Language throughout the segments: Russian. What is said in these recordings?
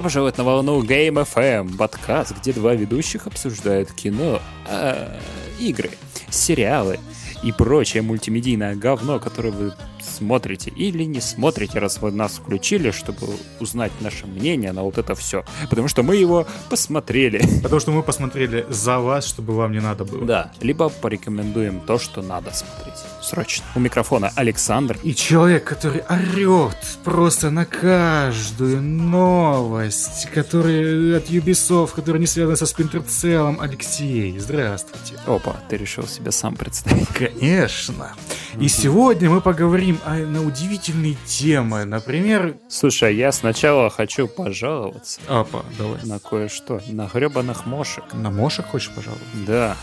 Добро пожаловать на волну Game FM, подкаст, где два ведущих обсуждают кино, э, игры, сериалы и прочее мультимедийное говно, которое вы смотрите или не смотрите, раз вы нас включили, чтобы узнать наше мнение на вот это все. Потому что мы его посмотрели. Потому что мы посмотрели за вас, чтобы вам не надо было. Да, либо порекомендуем то, что надо смотреть. Срочно. У микрофона Александр. И человек, который орет просто на каждую новость, который от Ubisoft, который не связан со Cell, Алексей, здравствуйте. Опа, ты решил себя сам представить. Конечно. И сегодня мы поговорим о, на удивительные темы. Например... Слушай, я сначала хочу пожаловаться. Опа, давай. На кое-что. На гребаных мошек. На мошек хочешь пожаловаться? Да.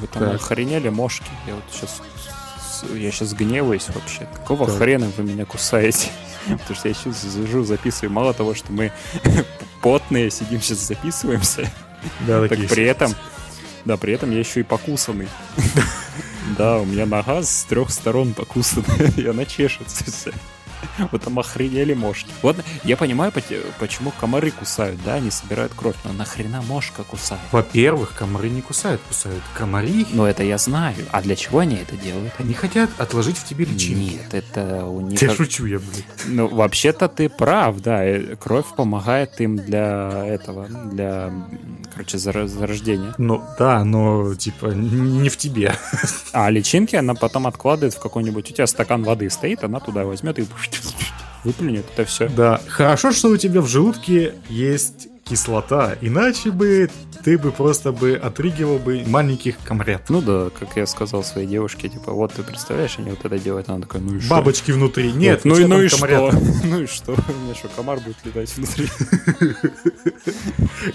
Вы там Так. охренели мошки. Я вот сейчас... Я сейчас гневаюсь вообще. Какого Так. хрена вы меня кусаете? Потому что я сейчас сижу, записываю. Мало того, что мы потные, сидим сейчас записываемся, Да, так при этом... Да, при этом я еще и покусанный. Да, у меня нога с трех сторон покусана, и она чешется Вот там охренели мошки. Вот я понимаю, почему комары кусают, да, они собирают кровь, но нахрена мошка кусает? Во-первых, комары не кусают, кусают комари. Ну, это я знаю. А для чего они это делают? Они хотят отложить в тебе личинки. Нет, это у них... Я шучу, я, блядь. Ну, вообще-то ты прав, да. э, Кровь помогает им для этого, для, короче, зарождения. Ну, да, но, типа, не в тебе. А личинки она потом откладывает в какой-нибудь... У тебя стакан воды стоит, она туда возьмет и выплюнет это все. Да, хорошо, что у тебя в желудке есть кислота, иначе бы ты бы просто бы отрыгивал бы маленьких комрят. Ну да, как я сказал своей девушке, типа, вот ты представляешь, они вот это делают, она такая, ну и что? Бабочки внутри. Нет, ну и ну и что? Ну и что? У меня что, комар будет летать внутри?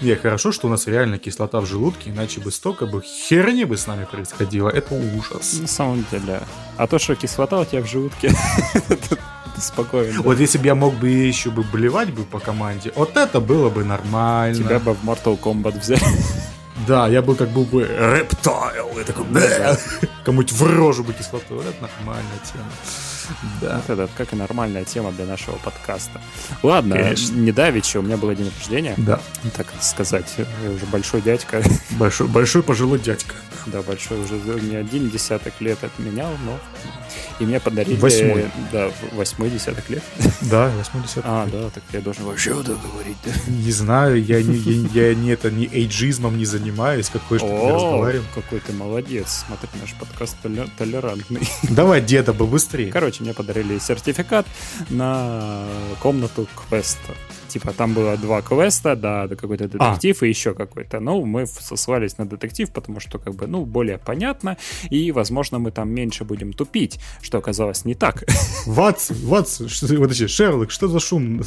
Не, хорошо, что у нас реально кислота в желудке, иначе бы столько бы херни бы с нами происходило. Это ужас. На самом деле. А то, что кислота у тебя в желудке, да. Вот если бы я мог бы еще бы блевать бы по команде, вот это было бы нормально. Тебя бы в Mortal Kombat взяли. Да, я бы как был бы рептайл. Я такой, кому-нибудь в рожу бы кислоту. Вот Это нормальная тема. Да. Вот это как и нормальная тема для нашего подкаста. Ладно, Конечно. не давеча, у меня был день рождения, Да. так сказать. Я уже большой дядька. Большой, большой пожилой дядька. Да, большой уже не один десяток лет отменял, но... И мне подарили... Восьмой. Да, восьмой десяток лет. Да, 80 А, да, так я должен вообще вот это говорить, да? Не знаю, я не, я, я не это не эйджизмом не занимаюсь, какой что ты разговариваем. какой ты молодец. Смотри, наш подкаст толе- толерантный. Давай, деда, бы быстрее. Короче, мне подарили сертификат на комнату квеста. Типа, там было два квеста, да, да, какой-то детектив и еще какой-то. Ну, мы сослались на детектив, потому что, как бы, ну, более понятно, и, возможно, мы там меньше будем тупить, что оказалось не так. Ватс, Ватс, что, подожди, Шерлок, что за шум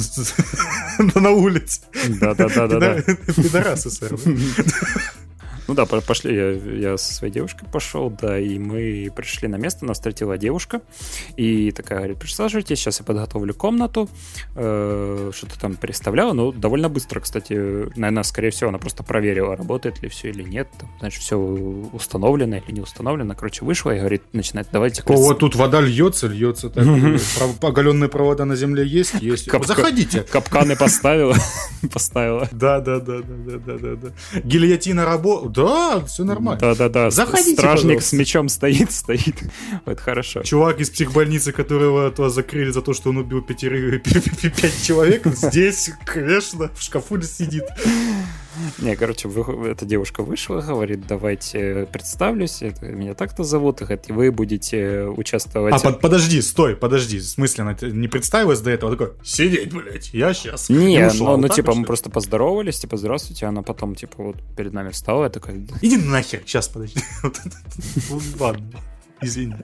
на улице? Да-да-да-да-да. Пидорасы, сэр. Ну да, по- пошли, я, я со своей девушкой пошел, да, и мы пришли на место, нас встретила девушка, и такая говорит, присаживайтесь, сейчас я подготовлю комнату, э, что-то там переставляла, ну, довольно быстро, кстати, наверное, скорее всего, она просто проверила, работает ли все или нет, там, значит, все установлено или не установлено, короче, вышла и говорит, начинает, давайте... О, вот тут вода льется, льется. Так, оголенные провода на земле есть? Есть. Заходите. Капканы поставила, поставила. Да, да, да, да, да, да, да, да. Гильотина работает. Да, все нормально. Да-да-да, Заходите, стражник пожалуйста. с мечом стоит, стоит, это хорошо. Чувак из психбольницы, которого то закрыли за то, что он убил пятерых, пять человек, здесь, конечно, в шкафу сидит. Не, короче, вы- эта девушка вышла, говорит, давайте представлюсь, это, меня так-то зовут, и говорит, вы будете участвовать... А, под- подожди, стой, подожди. В смысле, она не представилась до этого? Такой, сидеть, блядь, я сейчас. Не, ну, ну, типа, мы просто поздоровались, типа, здравствуйте, она потом, типа, вот перед нами встала, я такая, Иди нахер, сейчас, подожди. Вот ну, Ладно, извини.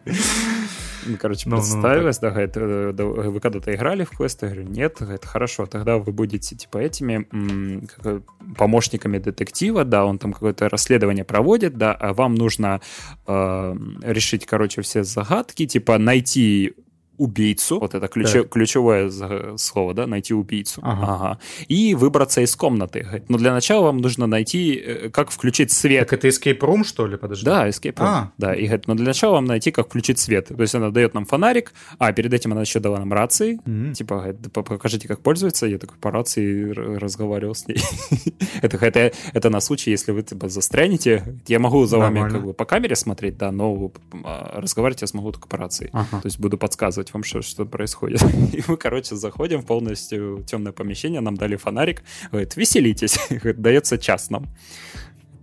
ну, короче, Ну, ну, представилась, да, говорит, «Э, вы когда-то играли в квест? Я говорю, нет, говорит, хорошо, тогда вы будете, типа, этими как, помощниками детектива, да, он там какое-то расследование проводит, да, а вам нужно э, решить, короче, все загадки, типа, найти убийцу. Вот это ключ, ключевое слово, да, найти убийцу. Ага. ага. И выбраться из комнаты. Но для начала вам нужно найти, э, как включить свет. Так это escape room, что ли? Подожди. Да, escape room. А. Да, и говорит, но для начала вам найти, как включить свет. То есть она дает нам фонарик, а перед этим она еще дала нам рации. Mm-hmm. Типа, говорит, покажите, как пользоваться. Я такой по рации разговаривал с ней. это, это, это на случай, если вы типа, застрянете. Я могу за вами как бы по камере смотреть, да, но а, разговаривать я смогу только по рации. Ага. То есть буду подсказывать вам, что, что происходит. И мы, короче, заходим в полностью темное помещение, нам дали фонарик, говорит, веселитесь, дается час нам.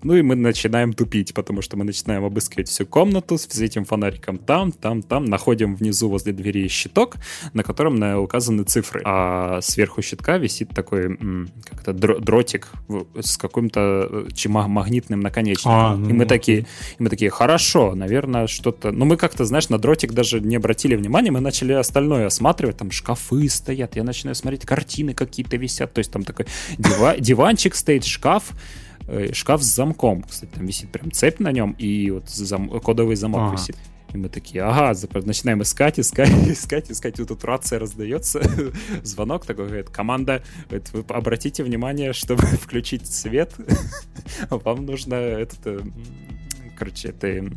Ну и мы начинаем тупить, потому что мы начинаем обыскивать всю комнату с этим фонариком там, там, там. Находим внизу возле двери щиток, на котором указаны цифры. А сверху щитка висит такой как-то дротик с каким-то э, магнитным наконечником. А, ну, и мы такие, и мы такие, хорошо, наверное, что-то... Ну мы как-то, знаешь, на дротик даже не обратили внимания, мы начали остальное осматривать, там шкафы стоят, я начинаю смотреть, картины какие-то висят, то есть там такой дива диванчик стоит, шкаф, шкаф с замком. Кстати, там висит прям цепь на нем, и вот зам... кодовый замок ага. висит. И мы такие, ага, начинаем искать, искать, искать, искать. И тут рация раздается, звонок такой, говорит, команда, говорит, вы обратите внимание, чтобы включить свет, вам нужно этот э, короче, ты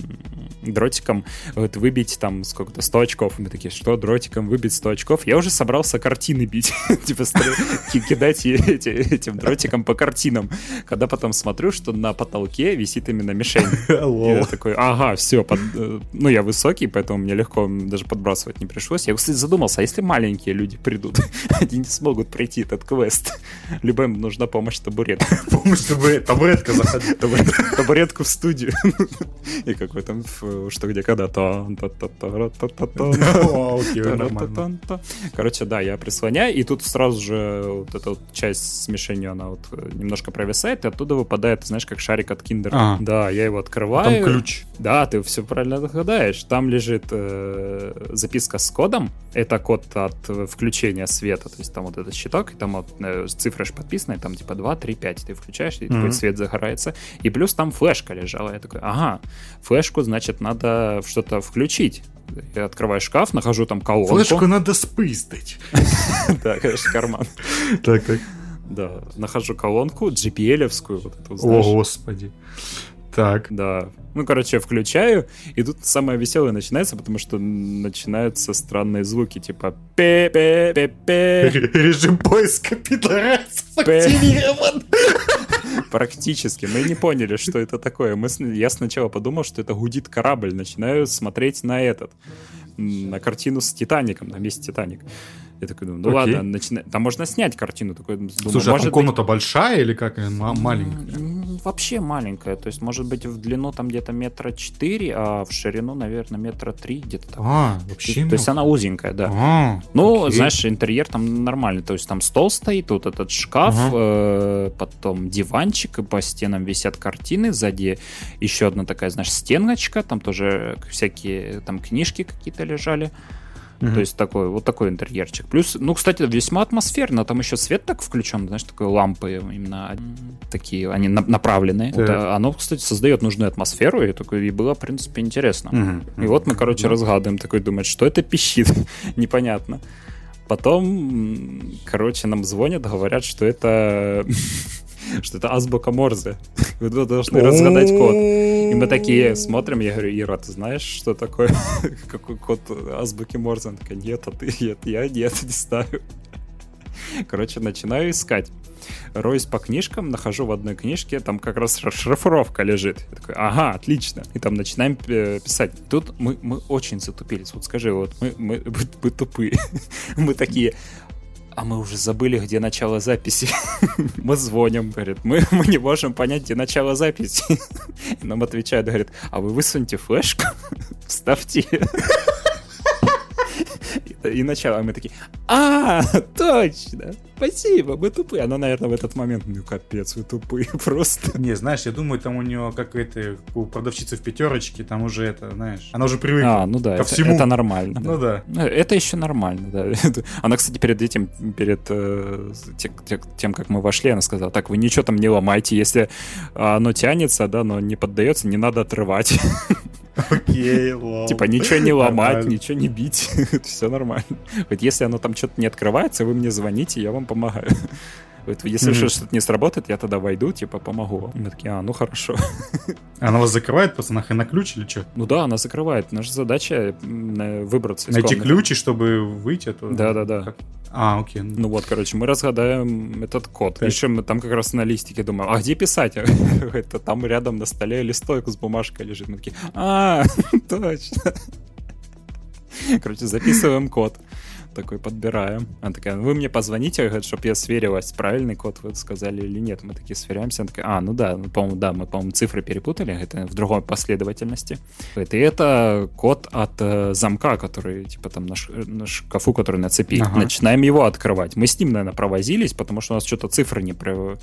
дротиком вот, выбить там сколько-то 100 очков. И мы такие, что дротиком выбить 100 очков? Я уже собрался картины бить. типа кидать этим дротиком по картинам. Когда потом смотрю, что на потолке висит именно мишень. Я такой, ага, все. Э, ну, я высокий, поэтому мне легко даже подбрасывать не пришлось. Я, кстати, задумался, а если маленькие люди придут, они не смогут пройти этот квест. Либо им нужна помощь табурет. Помощь табурет. Табуретка заходит. Табуретку в студию. И какой там, что где когда Короче, да, я прислоняю, и тут сразу же вот эта вот часть с мишенью, она вот немножко провисает, и оттуда выпадает, знаешь, как шарик от киндера. Да, я его открываю. Там ключ. Да, ты все правильно догадаешь. Там лежит записка с кодом. Это код от включения света. То есть там вот этот щиток, и там вот цифры же подписаны, там типа 2, 3, 5. Ты включаешь, и такой свет загорается. И плюс там флешка лежала. Я такой, ага, флешку, значит, надо что-то включить. Я открываю шкаф, нахожу там колонку. Флешку надо спиздить. Да, конечно, карман. Так, так. Да, нахожу колонку GPL-овскую. Вот эту, О, господи. Так. Да. Ну, короче, включаю, и тут самое веселое начинается, потому что начинаются странные звуки, типа пе пе пе пе Режим поиска пидорасов активирован. Практически. Мы не поняли, что это такое. Мы, я сначала подумал, что это гудит корабль. Начинаю смотреть на этот, на картину с Титаником, на месте Титаник. Я такой думаю, ну Окей. ладно, начина... там можно снять картину. Такой, думаю, Слушай, а там комната быть... большая или как? Маленькая? Вообще маленькая. То есть, может быть, в длину там где-то метра четыре, а в ширину, наверное, метра три где-то там. А, вообще То, то есть она узенькая, да. А, ну, окей. знаешь, интерьер там нормальный. То есть там стол стоит, тут этот шкаф, ага. э, потом диванчик, и по стенам висят картины, сзади еще одна такая, знаешь, стеночка, там тоже всякие там книжки какие-то лежали. Mm-hmm. То есть такой, вот такой интерьерчик. Плюс, ну, кстати, весьма атмосферно. Там еще свет так включен, знаешь, такой лампы именно такие, они на- направленные. Yeah. Вот, оно, кстати, создает нужную атмосферу, и, такое, и было, в принципе, интересно. Mm-hmm. И вот мы, короче, mm-hmm. разгадываем, такой думает, что это пищит, непонятно. Потом, короче, нам звонят, говорят, что это что это азбука Морзе. Вы должны разгадать код. И мы такие смотрим, я говорю, Ира, ты знаешь, что такое? Какой код азбуки Морзе? Она такая, нет, а ты нет, я нет, не знаю. Короче, начинаю искать. Роюсь по книжкам, нахожу в одной книжке, там как раз расшифровка лежит. Я такой, ага, отлично. И там начинаем писать. Тут мы, мы очень затупились. Вот скажи, вот мы, мы, мы, мы тупые. мы такие, а мы уже забыли, где начало записи. мы звоним, говорит, мы, мы не можем понять, где начало записи. И нам отвечают, говорит, а вы высуньте флешку, вставьте и начало. Мы такие, а, точно, спасибо, мы тупые. Она, наверное, в этот момент, ну капец, вы тупые просто. Не, знаешь, я думаю, там у нее, как это, у продавщицы в пятерочке, там уже это, знаешь, она уже привыкла а, ну да, ко это, всему. Это нормально. Ну да. да. Э, это еще нормально, да. Она, кстати, перед этим, перед э, тем, как мы вошли, она сказала, так, вы ничего там не ломайте, если оно тянется, да, но не поддается, не надо отрывать. Окей, лол. Типа ничего не ломать, ничего не бить, все нормально. Вот если оно там что-то не открывается, вы мне звоните, я вам помогаю. Если Мгм. что-то не сработает, я тогда войду, типа, помогу. Мы такие, а, ну хорошо. Она вас закрывает, пацаны, на ключ или что? Ну да, она закрывает. Наша задача выбраться из Найти комнаты. ключи, чтобы выйти оттуда? Да-да-да. Как? А, окей. ну, Ну вот, короче, мы разгадаем этот код. Так. Пишем, мы там как раз на листике думаем, а где писать? Это там рядом на столе листок с бумажкой лежит. Мы такие, а, точно. Короче, записываем код. Такой подбираем. Она такая, вы мне позвоните, чтобы я сверилась, правильный код вы сказали или нет. Мы такие сверяемся. Она такая, а, ну да, ну, по-моему, да, мы, по-моему, цифры перепутали, это в другой последовательности. Это, и это код от э, замка, который, типа, там на, ш- на шкафу, который на цепи. Ага. Начинаем его открывать. Мы с ним, наверное, провозились, потому что у нас что-то цифры не, про-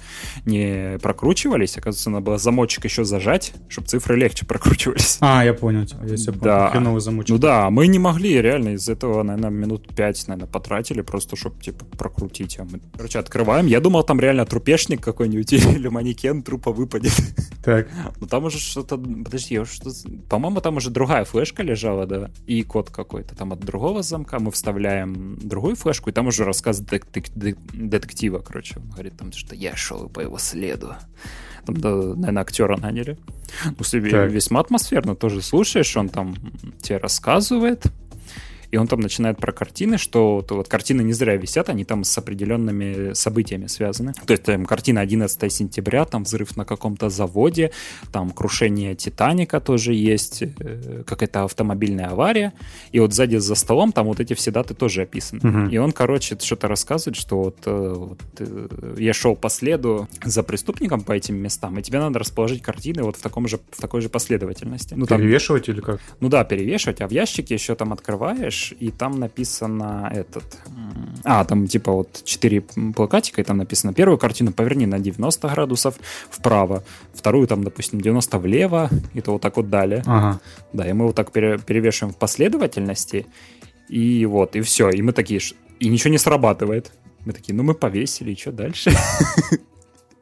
не прокручивались. Оказывается, надо было замочек еще зажать, чтобы цифры легче прокручивались. А, я понял. Я. Да. Хреновый замочек. Ну да, мы не могли реально из этого, наверное, минут пять, наверное, потратили просто, чтобы, типа, прокрутить. А мы, короче, открываем. Я думал, там реально трупешник какой-нибудь или манекен трупа выпадет. Так. Ну там уже что-то... Подожди, я что по-моему, там уже другая флешка лежала, да, и код какой-то. Там от другого замка мы вставляем другую флешку, и там уже рассказ детектива, короче. Он говорит там, что я шел по его следу. Там, да, наверное, актера наняли. Ну, себе Так. весьма атмосферно тоже слушаешь, он там тебе рассказывает, и он там начинает про картины, что то вот картины не зря висят, они там с определенными событиями связаны. То есть там картина 11 сентября, там взрыв на каком-то заводе, там крушение Титаника тоже есть, э, какая-то автомобильная авария. И вот сзади за столом там вот эти все даты тоже описаны. Мгм. И он, короче, что-то рассказывает, что вот, э, вот, э, я шел по следу за преступником по этим местам, и тебе надо расположить картины вот в, таком же, в такой же последовательности. Ну, там Перевешивать или как? ну да, перевешивать, а в ящике еще там открываешь, и там написано этот... А, там типа вот четыре плакатика, и там написано первую картину поверни на 90 градусов вправо, вторую там, допустим, 90 влево, и то вот так вот далее. Ага. Да, и мы вот так пере- перевешиваем в последовательности, и вот, и все, и мы такие, и ничего не срабатывает. Мы такие, ну мы повесили, и что дальше?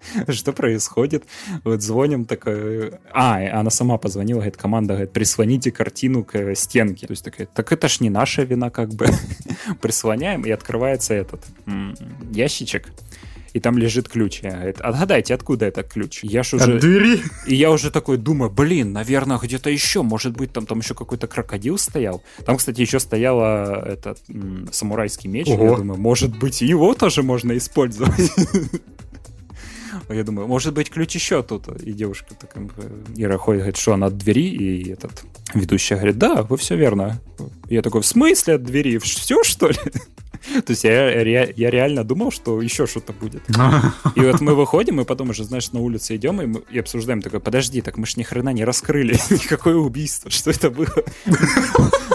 Что происходит? Вот звоним, такая... А, и она сама позвонила, говорит, команда, говорит, прислоните картину к э, стенке. То есть такая, так это ж не наша вина, как бы. Прислоняем, и открывается этот ящичек, и там лежит ключ. Я говорит, отгадайте, откуда этот ключ? Я ж уже... От двери? И я уже такой думаю, блин, наверное, где-то еще, может быть, там, там еще какой-то крокодил стоял. Там, кстати, еще стояла этот м, самурайский меч. Ого. Я думаю, может быть, его тоже можно использовать. Я думаю, может быть, ключ еще тут. И девушка такая, Ира ходит, говорит, что она от двери, и этот ведущий говорит, да, вы все верно. Я такой, в смысле от двери? Все, что ли? То есть я, я реально думал, что еще что-то будет. И вот мы выходим, и потом уже, знаешь, на улице идем и, мы, и обсуждаем, такой, подожди, так мы ж ни хрена не раскрыли никакое убийство, что это было?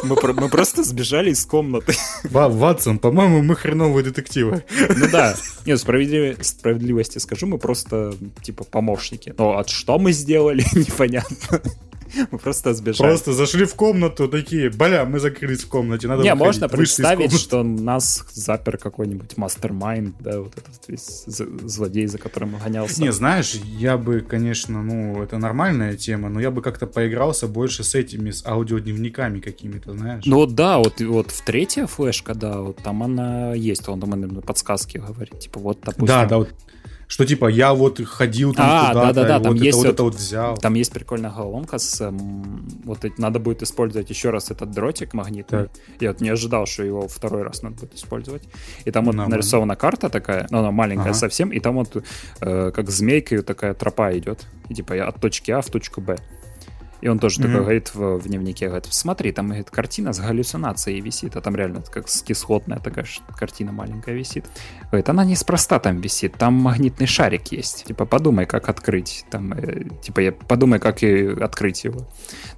Мы, про- мы просто сбежали из комнаты. Ва- Ватсон, по-моему, мы хреновые детективы. Ну да, нет, справедливо- справедливости скажу, мы просто, типа, помощники. Но от что мы сделали, непонятно. Мы просто сбежали. Просто зашли в комнату, такие, бля, мы закрылись в комнате, надо Не, выходить». можно Вышли представить, что нас запер какой-нибудь мастер-майнд, да, вот этот весь злодей, за которым гонялся. Не, знаешь, я бы, конечно, ну, это нормальная тема, но я бы как-то поигрался больше с этими, с аудиодневниками какими-то, знаешь. Ну вот да, вот, вот в третья флешка, да, вот там она есть, он там наверное, подсказки говорит, типа вот, допустим, да, да, вот. Что типа я вот ходил там А, куда-то, да-да-да, и там вот есть это вот вот- это вот взял. там есть прикольная головоломка с, эм, вот надо будет использовать еще раз этот дротик магнитный. Так. Я вот не ожидал, что его второй раз надо будет использовать. И там вот Нормально. нарисована карта такая, но она маленькая Ага. совсем, и там вот э, как змейкой такая тропа идет, и типа я от точки А в точку Б. И он тоже Мгм. такой говорит в, в дневнике, говорит, смотри, там говорит, картина с галлюцинацией висит, а там реально как с кислотная такая картина маленькая висит. Говорит, она неспроста там висит, там магнитный шарик есть. Типа, подумай, как открыть. Там, э, типа, я подумай, как и открыть его.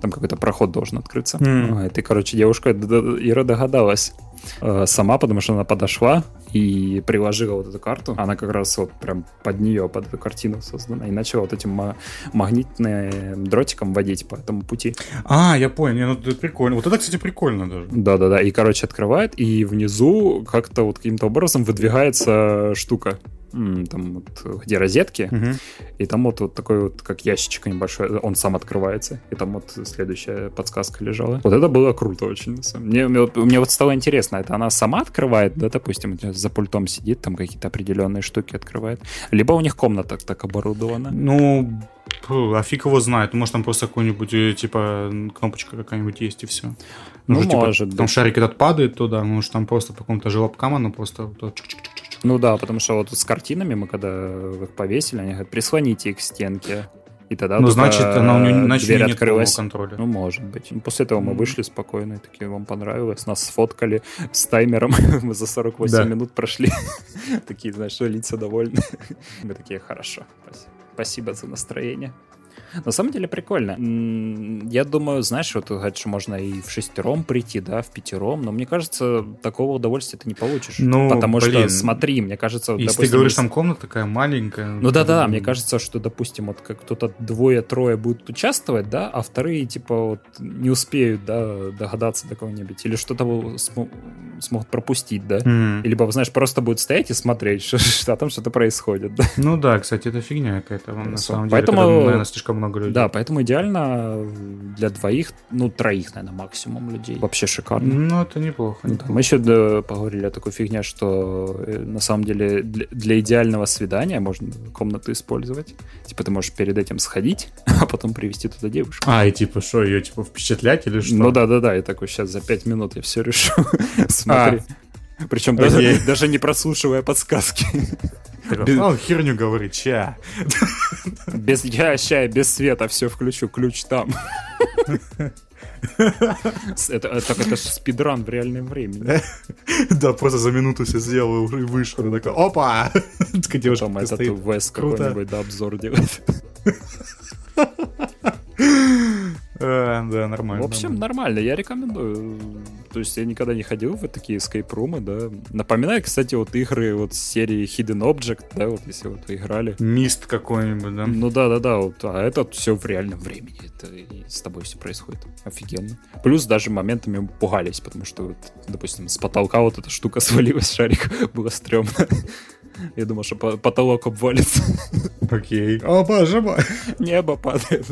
Там какой-то проход должен открыться. А, И, короче, девушка Ира догадалась э, сама, потому что она подошла и приложила вот эту карту. Она как раз вот прям под нее, под эту картину создана. И начала вот этим ма- магнитным дротиком водить по этому пути. А, я понял, не, ну это прикольно. Вот это, кстати, прикольно даже. Да-да-да. И, короче, открывает, и внизу как-то вот каким-то образом выдвигается штука. Там вот, где розетки, Мгм. и там вот, вот такой вот, как ящичек небольшой, он сам открывается, и там вот следующая подсказка лежала. Вот это было круто очень. Мне, мне, вот- мне вот стало интересно, это она сама открывает, да, допустим, за пультом сидит, там какие-то определенные штуки открывает, либо у них комната так оборудована. Ну, а фиг его знает. Может, там просто какой-нибудь, э, типа, кнопочка какая-нибудь есть, и все. Ну, типа, может Там быть. шарик этот падает туда, может, там просто по какому-то желобкам оно просто... так чик-чик-чик-чик. Ну да, потому что вот с картинами мы когда их повесили, они говорят, прислоните их к стенке. И тогда Ну, значит, она у нее, значит, у дверь нее нет открылась. контроля. Ну, может быть. Ну, После этого мы вышли спокойно, и такие, вам понравилось, нас сфоткали с таймером, мы за 48 Да. минут прошли. Такие, знаешь, что лица довольны. Мы такие, хорошо, спасибо. Спасибо за настроение. На самом деле прикольно. Я думаю, знаешь, вот говорят, что можно и в шестером прийти, да, в пятером, но мне кажется, такого удовольствия ты не получишь. Ну, Потому что, блин, смотри, мне кажется, Если допустим, ты говоришь, там комната такая маленькая... ну да, да, м, мне кажется, что, допустим, вот как кто-то двое-трое будут участвовать, да, а вторые, типа, вот не успеют, да, догадаться до кого-нибудь, или что-то смо- смогут пропустить, да. м. Либо, знаешь, просто будут стоять и смотреть, что, что там что-то происходит, да. Ну да, кстати, это фигня какая-то, на самом деле, Поэтому- наверное, слишком много людей. Да, поэтому идеально для двоих, ну, троих, наверное, максимум людей. Вообще шикарно. Ну, это неплохо. Ну да, Мы еще да, поговорили о такой фигне, что э, на самом деле для, для идеального свидания можно комнату использовать. Типа ты можешь перед этим сходить, а потом привести туда девушку. А, и типа, что, ее типа впечатлять или что? Ну да, да, да, я такой сейчас за пять минут я все решу. Смотри. Причем Окей. даже, даже не прослушивая подсказки. Такой, «А, херню говорит, ча. Без я ща, без света все включу, ключ там. Это, э, так это же спидран в реальном времени. Да, просто за минуту все сделал и вышел. И такой, опа! Девушка Потом этот стоит. Вес какой-нибудь да, обзор делает. А, Да, нормально. В общем, нормально, я рекомендую. То есть я никогда не ходил в такие escape-румы, да. Напоминаю, кстати, вот игры вот с серии Hidden Object, да, вот если вот вы играли. Мист какой-нибудь, да? Ну да, да, да, вот, а это все в реальном времени. Это с тобой все происходит. Офигенно. Плюс даже моментами пугались, потому что, вот, допустим, с потолка вот эта штука свалилась, шарик, было стрёмно. Я думал, что по- потолок обвалится. Окей. О, боже мой. Небо падает.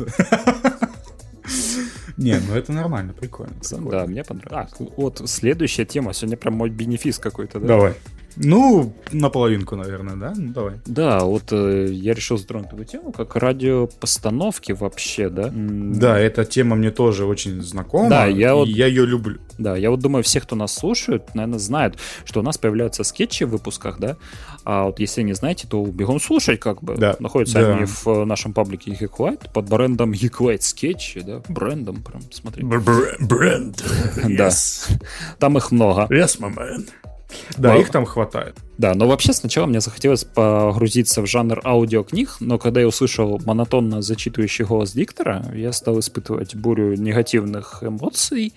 Не, ну это нормально, прикольно. Да, прикольно. мне понравилось. А, вот следующая тема. Сегодня прям мой бенефис какой-то, да? Давай. Ну, наполовинку, наверное, да? Ну, давай. Да, вот э, я решил затронуть эту тему, как радиопостановки вообще, да? Да, эта тема мне тоже очень знакома. Да, я и вот- я ее люблю. Да, я вот думаю, все, кто нас слушают, наверное, знают, что у нас появляются скетчи в выпусках, да? А вот если не знаете, то бегом слушать, как бы. Да, Находятся да. они в э, нашем паблике White под брендом White скетчи, да? Брендом прям, смотри. Бренд. Да. Там их много. Yes, my man. Да, Вау. их там хватает. Да, но вообще сначала мне захотелось погрузиться в жанр аудиокниг, но когда я услышал монотонно зачитывающий голос диктора, я стал испытывать бурю негативных эмоций.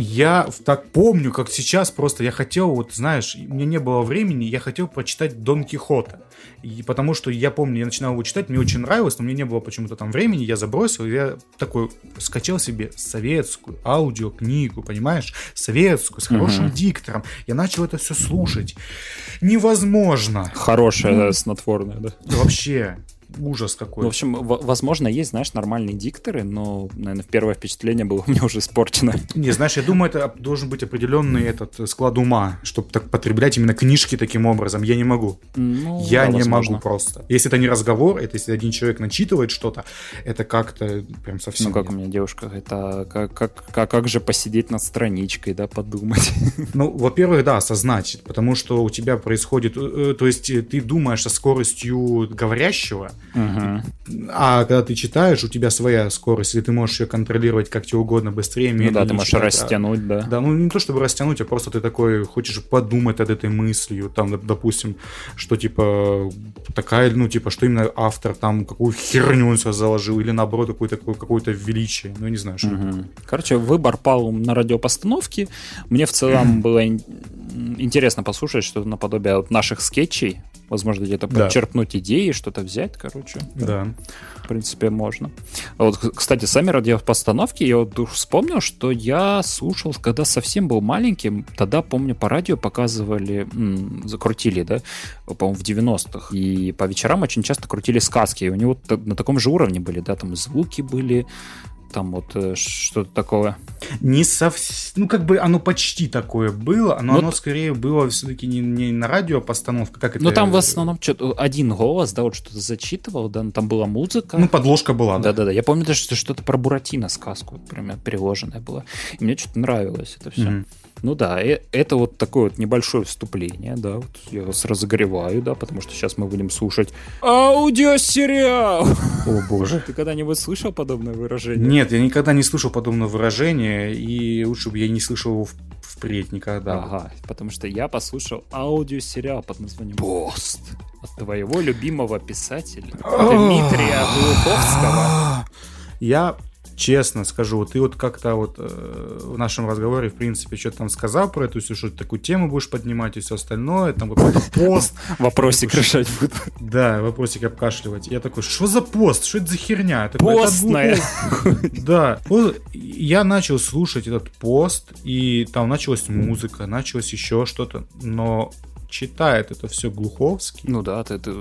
Я так помню, как сейчас просто я хотел, вот знаешь, у меня не было времени, я хотел прочитать Дон Кихота. И потому что я помню, я начинал его читать, мне очень нравилось, но мне не было почему-то там времени, я забросил, и я такой скачал себе советскую аудиокнигу, понимаешь? Советскую, с хорошим Мгм. диктором. Я начал это все слушать. Невозможно. Хорошее, Ну. да, снотворное, да. Вообще, ужас Ну, какой. в общем, возможно, есть, знаешь, нормальные дикторы, но, наверное, первое впечатление было у меня уже испорчено. Не, знаешь, я думаю, это должен быть определенный этот э, склад ума, чтобы так потреблять именно книжки таким образом. Я не могу. Ну, Я да, не возможно. могу просто. Если это не разговор, это если один человек начитывает что-то, это как-то прям совсем. Ну, как у меня девушка говорит, а как, как, как, как же посидеть над страничкой, да, подумать. Ну, во-первых, да, осознать, потому что у тебя происходит, э, э, то есть ты думаешь со скоростью говорящего, Мгм. а когда ты читаешь, у тебя своя скорость, и ты можешь ее контролировать как тебе угодно, быстрее, Ну медленнее. да, ты можешь читать, а- растянуть, да. Да, ну не то чтобы растянуть, а просто ты такой хочешь подумать над этой мыслью, там, доп- допустим, что типа такая, ну типа, что именно автор там какую херню он себя заложил, или наоборот какое-то такое какое-то величие, ну не знаю, что это. Мгм. Короче, выбор пал на радиопостановки. Мне в целом было ин- интересно послушать что-то наподобие наших скетчей. Возможно, где-то Да. подчеркнуть идеи, что-то взять. Короче. Да. В принципе, можно. Вот, кстати, сами радиопостановки, я вот вспомнил, что я слушал, когда совсем был маленьким, тогда, помню, по радио показывали, м, закрутили, да, по-моему, в 90-х. И по вечерам очень часто крутили сказки. И у него на таком же уровне были, да, там звуки были, там вот э, что-то такое. Не совсем, ну как бы оно почти такое было, но Ну, оно скорее было все-таки не, не на радио постановка, как это. Ну, там в основном что-то один голос, да, вот что-то зачитывал, да, ну, там была музыка. Ну, подложка была, да. Да-да-да, я помню даже, что что-то про Буратино сказку, прям переложенная была. И мне что-то нравилось это все. Мгм. Ну да, э- это вот такое вот небольшое вступление, да, вот я вас разогреваю, да, потому что сейчас мы будем слушать аудиосериал. О боже. Ты когда-нибудь слышал подобное выражение? Нет, я никогда не слышал подобного выражения, и лучше бы я не слышал его в- впредь никогда. Ага, потому что я послушал аудиосериал под названием «Пост» от твоего любимого писателя Дмитрия Глуховского. Я честно скажу, вот ты вот как-то вот э, в нашем разговоре, в принципе, что-то там сказал про эту всю, что ты такую тему будешь поднимать и все остальное, там какой-то пост, Вопросик решать буду. да, вопросик обкашливать. Я такой, что за пост? Что это за херня? Я такой, «Это от Постная. Глухов». Да. Я начал слушать этот пост, и там началась музыка, началось еще что-то, но читает это все Глуховский. Ну да, ты, ты,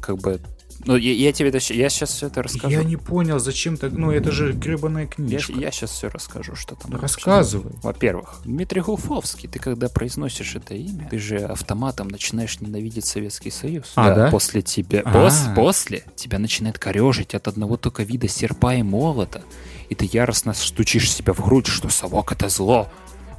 как бы... Ну, я, я тебе это я сейчас все это расскажу. Я не понял, зачем так, ну это же гребаная Я, книжка. сейчас все расскажу, что там. Рассказывай. Во-первых, Дмитрий Глуховский, ты когда произносишь это имя, ты же автоматом начинаешь ненавидеть Советский Союз. А, да? После тебя, А. пос- после тебя начинает корежить от одного только вида серпа и молота, и ты яростно стучишь себя в грудь, что совок это зло.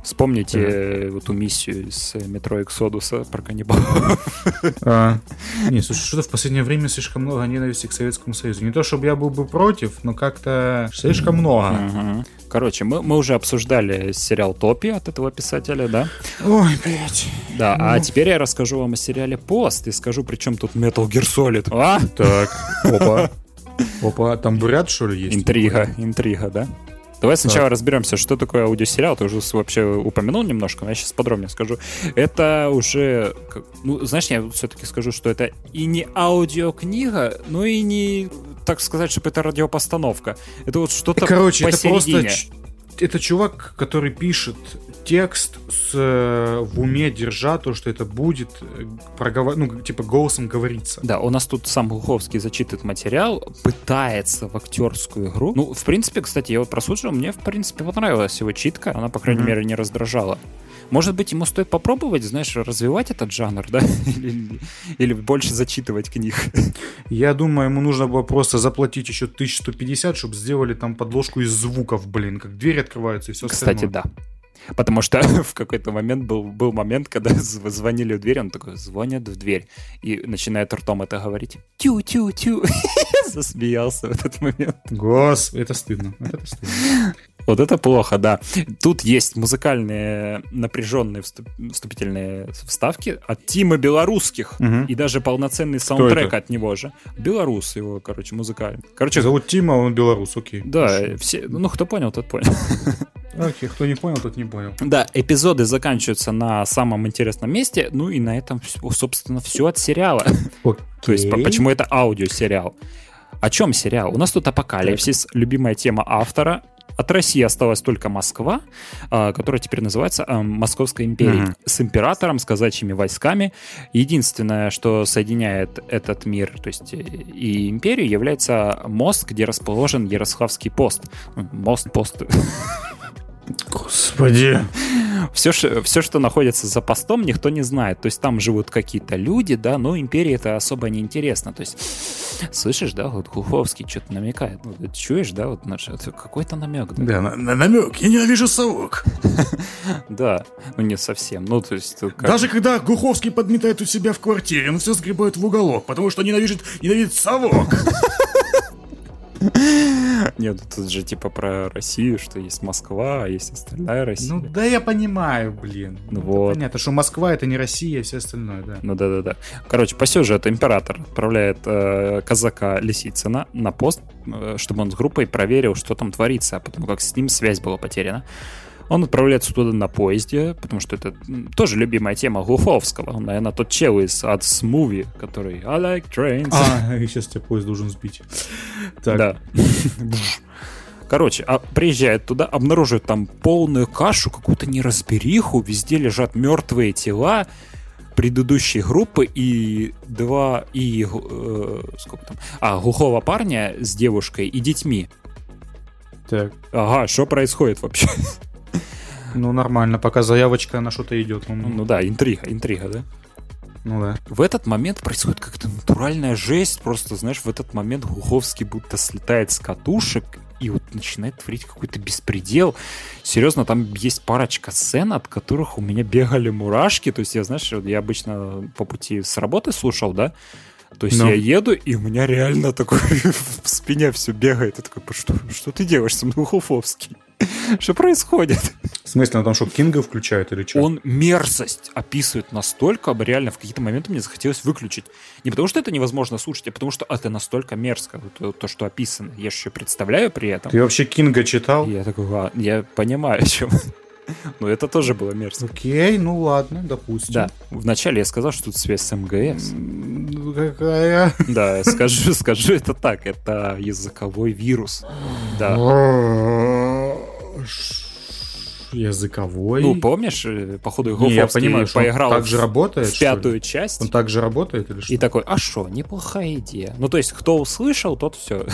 Вспомните вот эту миссию из э, метро Эксодуса про каннибалов. А, не, слушай, что-то в последнее время слишком много ненависти к Советскому Союзу. Не то, чтобы я был бы против, но как-то слишком много. Мгм. Короче, мы, мы уже обсуждали сериал Топи от этого писателя, да? Ой, блядь. Да, а теперь я расскажу вам о сериале Пост и скажу, при чем тут Metal Gear Solid. А? Так, опа. Опа, там бурят, что ли, есть? Интрига, интрига, да? Давай сначала разберемся, что такое аудиосериал. Ты уже вообще упомянул немножко, но я сейчас подробнее скажу. Это уже, ну, знаешь, я все-таки скажу, что это и не аудиокнига, но и не, так сказать, чтобы это радиопостановка. Это вот что-то Короче, это посередине. просто... ч- Это чувак, который пишет текст с, э, в уме, держа то, что это будет, э, проговор... ну, типа, голосом говорится. Да, у нас тут сам Глуховский зачитывает материал, пытается в актерскую игру. Ну, в принципе, кстати, я вот прослушал, мне, в принципе, понравилась его читка, она, по крайней Мгм. мере, не раздражала. Может быть, ему стоит попробовать, знаешь, развивать этот жанр, да? Или, или больше зачитывать книг. Я думаю, ему нужно было просто заплатить еще 1150, чтобы сделали там подложку из звуков, блин, как двери открываются и все Кстати, да. Потому что в какой-то момент был, был момент, когда зв- звонили в дверь, он такой, звонят в дверь, и начинает ртом это говорить. Тю-тю-тю. Засмеялся в этот момент. Господи, это стыдно. Это стыдно. Вот это плохо, да. Тут есть музыкальные напряженные вступ- вступительные вставки от Тима Белорусских. Мгм. И даже полноценный саундтрек от него же. Белорус его, короче, музыкальный. Короче, Зовут Тима, он белорус, окей. да, все, ну кто понял, тот понял. Окей, кто не понял, тот не понял. Да, эпизоды заканчиваются на самом интересном месте, ну и на этом, собственно, все от сериала. То есть, по- почему это аудиосериал? О чем сериал? У нас тут апокалипсис, любимая тема автора. От России осталась только Москва, а, которая теперь называется а, Московской империей, Мгм. с императором, с казачьими войсками. Единственное, что соединяет этот мир, то есть э, и империю, является мост, где расположен Ярославский пост. Мост, пост. Господи. Все, все, что находится за постом, никто не знает. То есть там живут какие-то люди, да, но империи это особо не интересно. То есть, слышишь, да, вот Глуховский что-то намекает. Вот, ты чуешь, да, вот какой-то намек, да? Да, на- на- намек. Я ненавижу совок. Да, ну не совсем. Ну, то есть, Даже когда Глуховский подметает у себя в квартире, он все сгребает в уголок, потому что ненавидит, ненавидит совок. Нет, тут же типа про Россию, что есть Москва, а есть остальная Россия. Ну да, я понимаю, блин. Ну вот. Понятно, что Москва это не Россия и все остальное, да. Ну да-да-да. Короче, по сюжету император отправляет э, казака Лисицына на пост, э, чтобы он с группой проверил, что там творится, а потому как с ним связь была потеряна. Он отправляется туда на поезде, потому что это тоже любимая тема Глуховского. Он, наверное, тот чел из от Смуви, который I like trains. А, и сейчас тебя поезд должен сбить. Так. Да. Короче, а приезжает туда, обнаруживает там полную кашу, какую-то неразбериху, везде лежат мертвые тела предыдущей группы и два и э, сколько там, а глухого парня с девушкой и детьми. Так. Ага, что происходит вообще? Ну нормально, пока заявочка на что-то идет. Ну, ну да, интрига, интрига, да? Ну да. В этот момент происходит как-то натуральная жесть. Просто, знаешь, в этот момент Глуховский будто слетает с катушек и вот начинает творить какой-то беспредел. Серьезно, там есть парочка сцен, от которых у меня бегали мурашки. То есть я, знаешь, я обычно по пути с работы слушал, да, то есть Но. я еду, и у меня реально такой в спине все бегает. Я такой, что, что ты делаешь со мной, Хуфовский? Что происходит? В смысле, он там что, Кинга включает или что? Он мерзость описывает настолько, реально в какие-то моменты мне захотелось выключить. Не потому что это невозможно слушать, а потому что это настолько мерзко, то, то что описано. Я же еще представляю при этом. Ты вообще Кинга читал? я такой, ладно, я понимаю, о чем. Но это тоже было мерзко. Окей, ну ладно, допустим. Да. Вначале я сказал, что тут связь с МГС. Какая? Да, скажу, скажу это так. Это языковой вирус. Да. Языковой. Ну, помнишь, э, походу, Гофовский я понимаю, поиграл так же работает, в пятую часть. Он так же работает или что? И такой, а что, неплохая идея. Ну, то есть, кто услышал, тот все.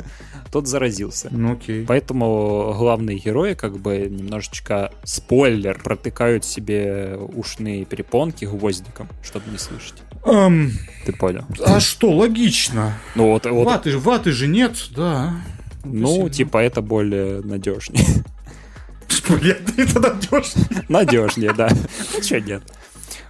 тот заразился. Ну, окей. Поэтому главные герои, как бы, немножечко спойлер, протыкают себе ушные перепонки гвоздиком, чтобы не слышать. Um, Ты понял? А что, логично. Ну, вот, вот... Ваты, ваты же нет, да. Ну, типа, это более надежнее. Это надежнее. Надежнее, да. Ну, что нет.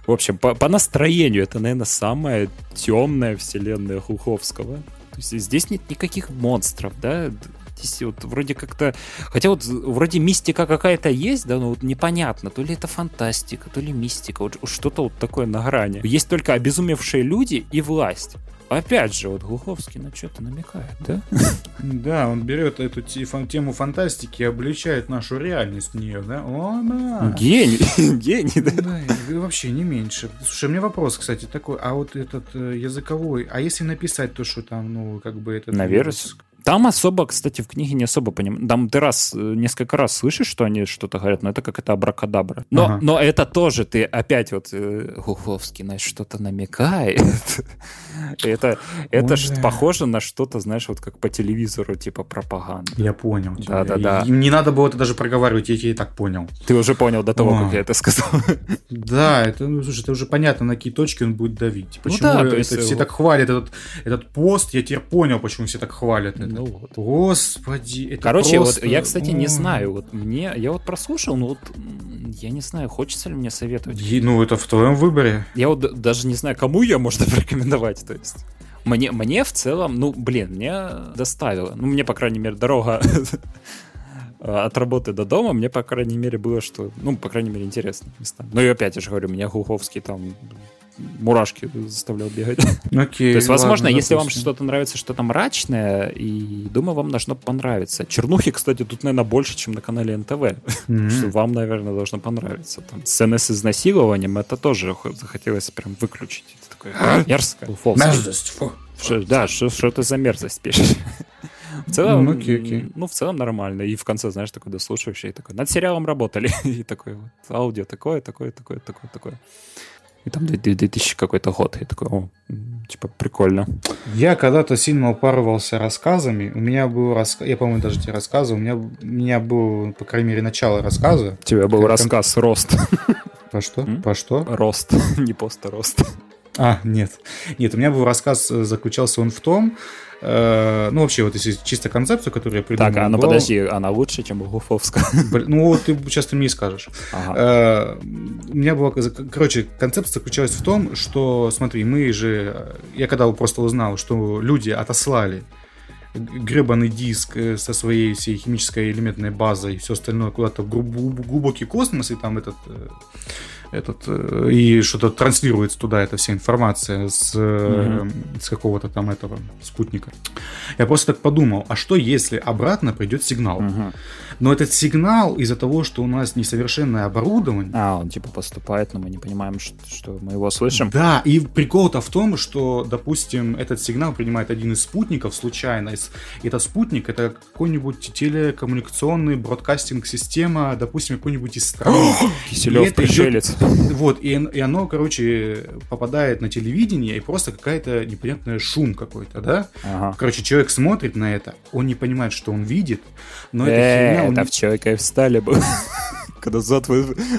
В общем, по, по настроению это, наверное, самая темная вселенная Хуховского. То есть здесь нет никаких монстров, да? Здесь вот вроде как-то... Хотя вот вроде мистика какая-то есть, да, но вот непонятно, то ли это фантастика, то ли мистика, вот что-то вот такое на грани. Есть только обезумевшие люди и власть. Опять же, вот Глуховский на что-то намекает, да? Да, он берет эту тему фантастики и обличает нашу реальность в нее, да? О, да. Гений, гений, да? Да, вообще не меньше. Слушай, у меня вопрос, кстати, такой, а вот этот э, языковой, а если написать то, что там, ну, как бы это... Наверное. Там особо, кстати, в книге не особо понимаю. Там ты раз, э, несколько раз слышишь, что они что-то говорят, но это как это абракадабра. Но, ага. но это тоже ты опять вот э, Гуховский, знаешь, что-то намекает. это это ж похоже на что-то, знаешь, вот как по телевизору, типа пропаганда. Я понял. Да-да-да. Не надо было это даже проговаривать, я тебе и так понял. Ты уже понял до того, как я это сказал. да, это, ну, слушай, это уже понятно, на какие точки он будет давить. Ну почему это все так хвалят этот, этот пост, я теперь понял, почему все так хвалят это. Ну вот. Господи, это Короче, просто... вот я, кстати, не знаю. Вот мне, я вот прослушал, но вот я не знаю, хочется ли мне советовать. И, ну, это в твоем выборе. Я вот даже не знаю, кому ее можно порекомендовать, то есть. Мне, мне в целом, ну, блин, мне доставило. Ну, мне, по крайней мере, дорога от работы до дома, мне, по крайней мере, было, что, ну, по крайней мере, интересно места. Ну, и опять, я же говорю, меня Глуховский там мурашки заставлял бегать. Окей, То есть, возможно, ладно, если допустим. вам что-то нравится, что-то мрачное, и думаю, вам должно понравиться. Чернухи, кстати, тут, наверное, больше, чем на канале НТВ. Mm-hmm. Что вам, наверное, должно понравиться. Там сцены с изнасилованием, это тоже захотелось прям выключить. Это такое а? мерзко. Мерзость, фу. Да, что, что ты за мерзость пишешь? В целом, mm, okay, okay. ну, в целом нормально. И в конце, знаешь, такой дослушивающий, такой, над сериалом работали. и такой вот, аудио такое, такое, такое, такое, такое. И там 2000 какой-то год. Я такой, о, типа, прикольно. Я когда-то сильно упарывался рассказами. У меня был рассказ, я, по-моему, даже тебе рассказывал, у меня, у меня был, по крайней мере, начало рассказа. У тебя был рассказ «Рост». По что? М? По что? Рост, не просто рост. А, нет. Нет, у меня был рассказ, э, заключался он в том, Э, ну, вообще, вот если чисто концепцию, которую я придумал... Так, а ну подожди, она лучше, чем у Гуфовского? Ну, вот ты сейчас ты мне скажешь. Ага. Э, у меня была... Короче, концепция заключалась в том, что, смотри, мы же... Я когда просто узнал, что люди отослали гребаный диск э, со своей всей химической элементной базой и все остальное куда-то в глубокий космос, и там этот этот, э, и что-то транслируется туда эта вся информация с, mm-hmm. с какого-то там этого спутника. Я просто так подумал, а что если обратно придет сигнал? Mm-hmm. Но этот сигнал из-за того, что у нас несовершенное оборудование... А, он типа поступает, но мы не понимаем, что, что мы его слышим. Да, и прикол-то в том, что, допустим, этот сигнал принимает один из спутников случайно. И этот спутник — это какой-нибудь телекоммуникационный бродкастинг-система, допустим, какой-нибудь из страны. Киселев пришелец. Идет, вот, и, и оно, короче, попадает на телевидение, и просто какая-то непонятная шум какой-то, да? Ага. Короче, человек смотрит на это, он не понимает, что он видит, но э, это херня... Это в человека и встали бы. Когда зод,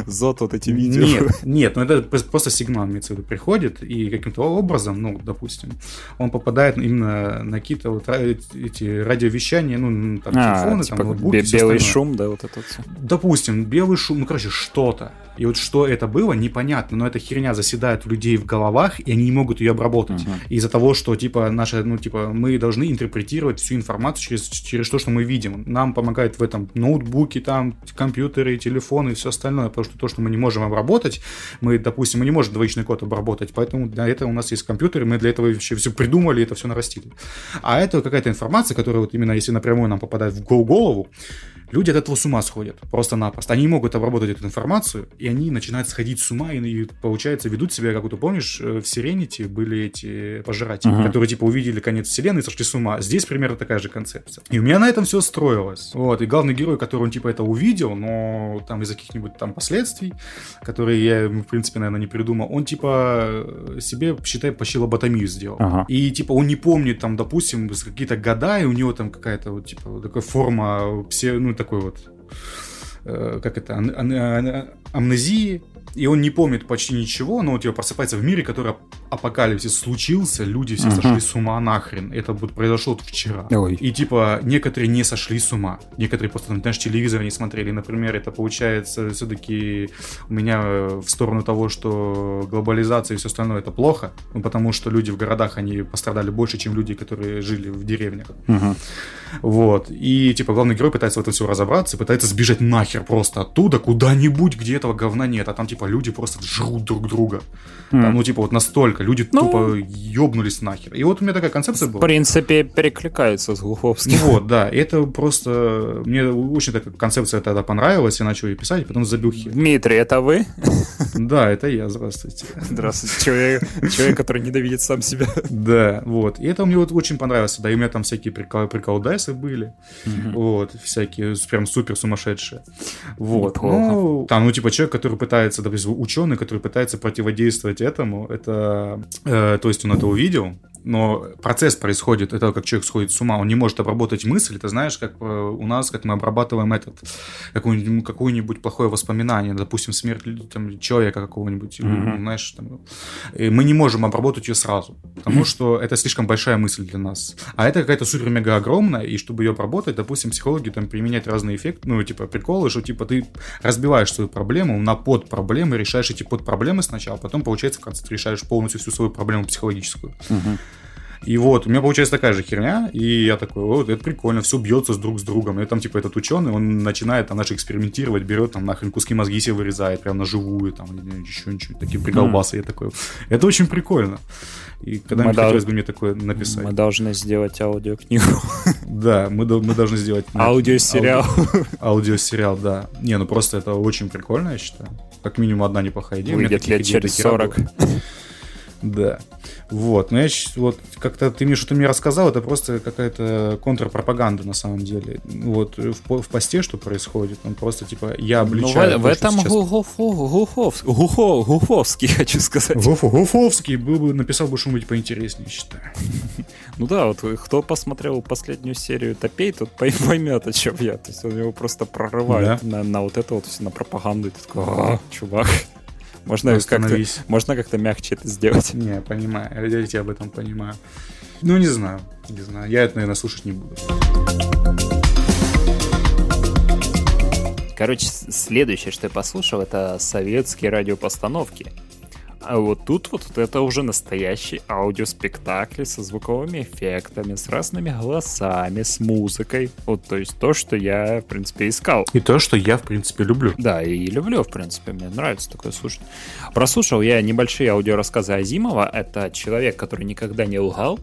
зод вот эти видео. Нет, нет, ну это просто сигнал, имеется в виду, приходит, и каким-то образом, ну, допустим, он попадает именно на какие-то вот эти радиовещания, ну, там, а, телефоны, типа там, ноутбуки, белый шум, да, вот это все. Допустим, белый шум, ну, короче, что-то. И вот что это было, непонятно, но эта херня заседает у людей в головах, и они не могут ее обработать. Uh-huh. Из-за того, что, типа, наша, ну, типа, мы должны интерпретировать всю информацию через, через то, что мы видим. Нам помогает в этом ноутбуки, там, компьютеры, телефоны и все остальное, потому что то, что мы не можем обработать, мы, допустим, мы не можем двоичный код обработать, поэтому для этого у нас есть компьютеры, мы для этого вообще все придумали, это все нарастили. А это какая-то информация, которая вот именно если напрямую нам попадает в голову, Люди от этого с ума сходят, просто-напросто. Они не могут обработать эту информацию, и они начинают сходить с ума, и, и получается, ведут себя, как ты помнишь, э, в Сиренити были эти пожиратели, uh-huh. которые, типа, увидели конец вселенной и сошли с ума. Здесь примерно такая же концепция. И у меня на этом все строилось. Вот, и главный герой, который, он, типа, это увидел, но там из-за каких-нибудь там последствий, которые я, в принципе, наверное, не придумал, он, типа, себе, считай, почти лоботомию сделал. Uh-huh. И, типа, он не помнит, там, допустим, какие-то года, и у него там какая-то, вот, типа, такая форма, все, ну, такой вот, э, как это, амнезии, и он не помнит почти ничего, но вот типа просыпается в мире, который апокалипсис случился, люди все uh-huh. сошли с ума нахрен. Это вот произошло вот вчера. Ой. И типа некоторые не сошли с ума, некоторые просто, знаешь, телевизор не смотрели. Например, это получается все-таки у меня в сторону того, что глобализация и все остальное это плохо, ну, потому что люди в городах, они пострадали больше, чем люди, которые жили в деревнях. Uh-huh. Вот. И типа главный герой пытается в этом все разобраться, пытается сбежать нахер просто оттуда, куда-нибудь, где этого говна нет. А там типа люди просто жрут друг друга. Mm. Там, ну, типа, вот настолько. Люди ну, тупо ёбнулись нахер. И вот у меня такая концепция была. В принципе, перекликается с Глуховским. Вот, да. И это просто... Мне очень такая концепция тогда понравилась, я начал ее писать, потом забил хер. Дмитрий, это вы? Да, это я, здравствуйте. Здравствуйте, человек, человек, который ненавидит сам себя. Да, вот. И это мне вот очень понравилось. Да, и у меня там всякие прикол, приколдайсы были. Mm-hmm. Вот, всякие прям супер сумасшедшие. Вот. Ну, там, ну, типа, человек, который пытается, допустим, ученый, который пытается противодействовать этому, это, э, то есть он это увидел, но процесс происходит, это как человек сходит с ума, он не может обработать мысль, это знаешь, как э, у нас, как мы обрабатываем этот, какое-нибудь, какое-нибудь плохое воспоминание, допустим, смерть там, человека какого-нибудь, mm-hmm. знаешь, там, мы не можем обработать ее сразу, потому что это слишком большая мысль для нас. А это какая-то супер-мега огромная, и чтобы ее обработать, допустим, психологи там применяют разные эффекты, ну, типа, приколы, что, типа, ты разбиваешь свою проблему на подпроблемы, решаешь эти подпроблемы сначала, а потом, получается, когда ты решаешь полностью всю свою проблему психологическую. Mm-hmm. И вот, у меня получается такая же херня, и я такой, вот, это прикольно, все бьется с друг с другом. И там, типа, этот ученый, он начинает там, наш экспериментировать, берет там нахрен куски мозги себе вырезает, прям на живую, там, еще ничего, такие приколбасы. Mm. Я такой, это очень прикольно. И когда мне хотелось бы мне такое написать. Мы должны сделать аудиокнигу. Да, мы, мы должны сделать... Аудиосериал. Аудиосериал, да. Не, ну просто это очень прикольно, я считаю. Как минимум одна неплохая идея. Выйдет лет через 40. Да. Вот, но я вот как-то ты мне что-то мне рассказал, это просто какая-то контрпропаганда на самом деле. Вот в, в посте что происходит, он просто типа я ну, обличаю. Ну, в, в этом сейчас... Гухов, Гухов, Гуховский, хочу сказать. Гуф, Гуфовский был бы написал бы что-нибудь поинтереснее, считаю. Ну да, вот кто посмотрел последнюю серию Топей, тот поймет, о чем я. То есть он его просто прорывает на, на вот это вот, на пропаганду, и ты такой, а, чувак. Можно как-то, можно как-то мягче это сделать. Не, я понимаю. Я тебя об этом понимаю. Ну, не знаю. Не знаю. Я это, наверное, слушать не буду. Короче, следующее, что я послушал, это советские радиопостановки. А вот тут вот это уже настоящий аудиоспектакль со звуковыми эффектами, с разными голосами, с музыкой. Вот, то есть то, что я, в принципе, искал. И то, что я, в принципе, люблю. Да, и люблю, в принципе, мне нравится такое слушать. Прослушал я небольшие аудиорассказы Азимова. Это человек, который никогда не лгал,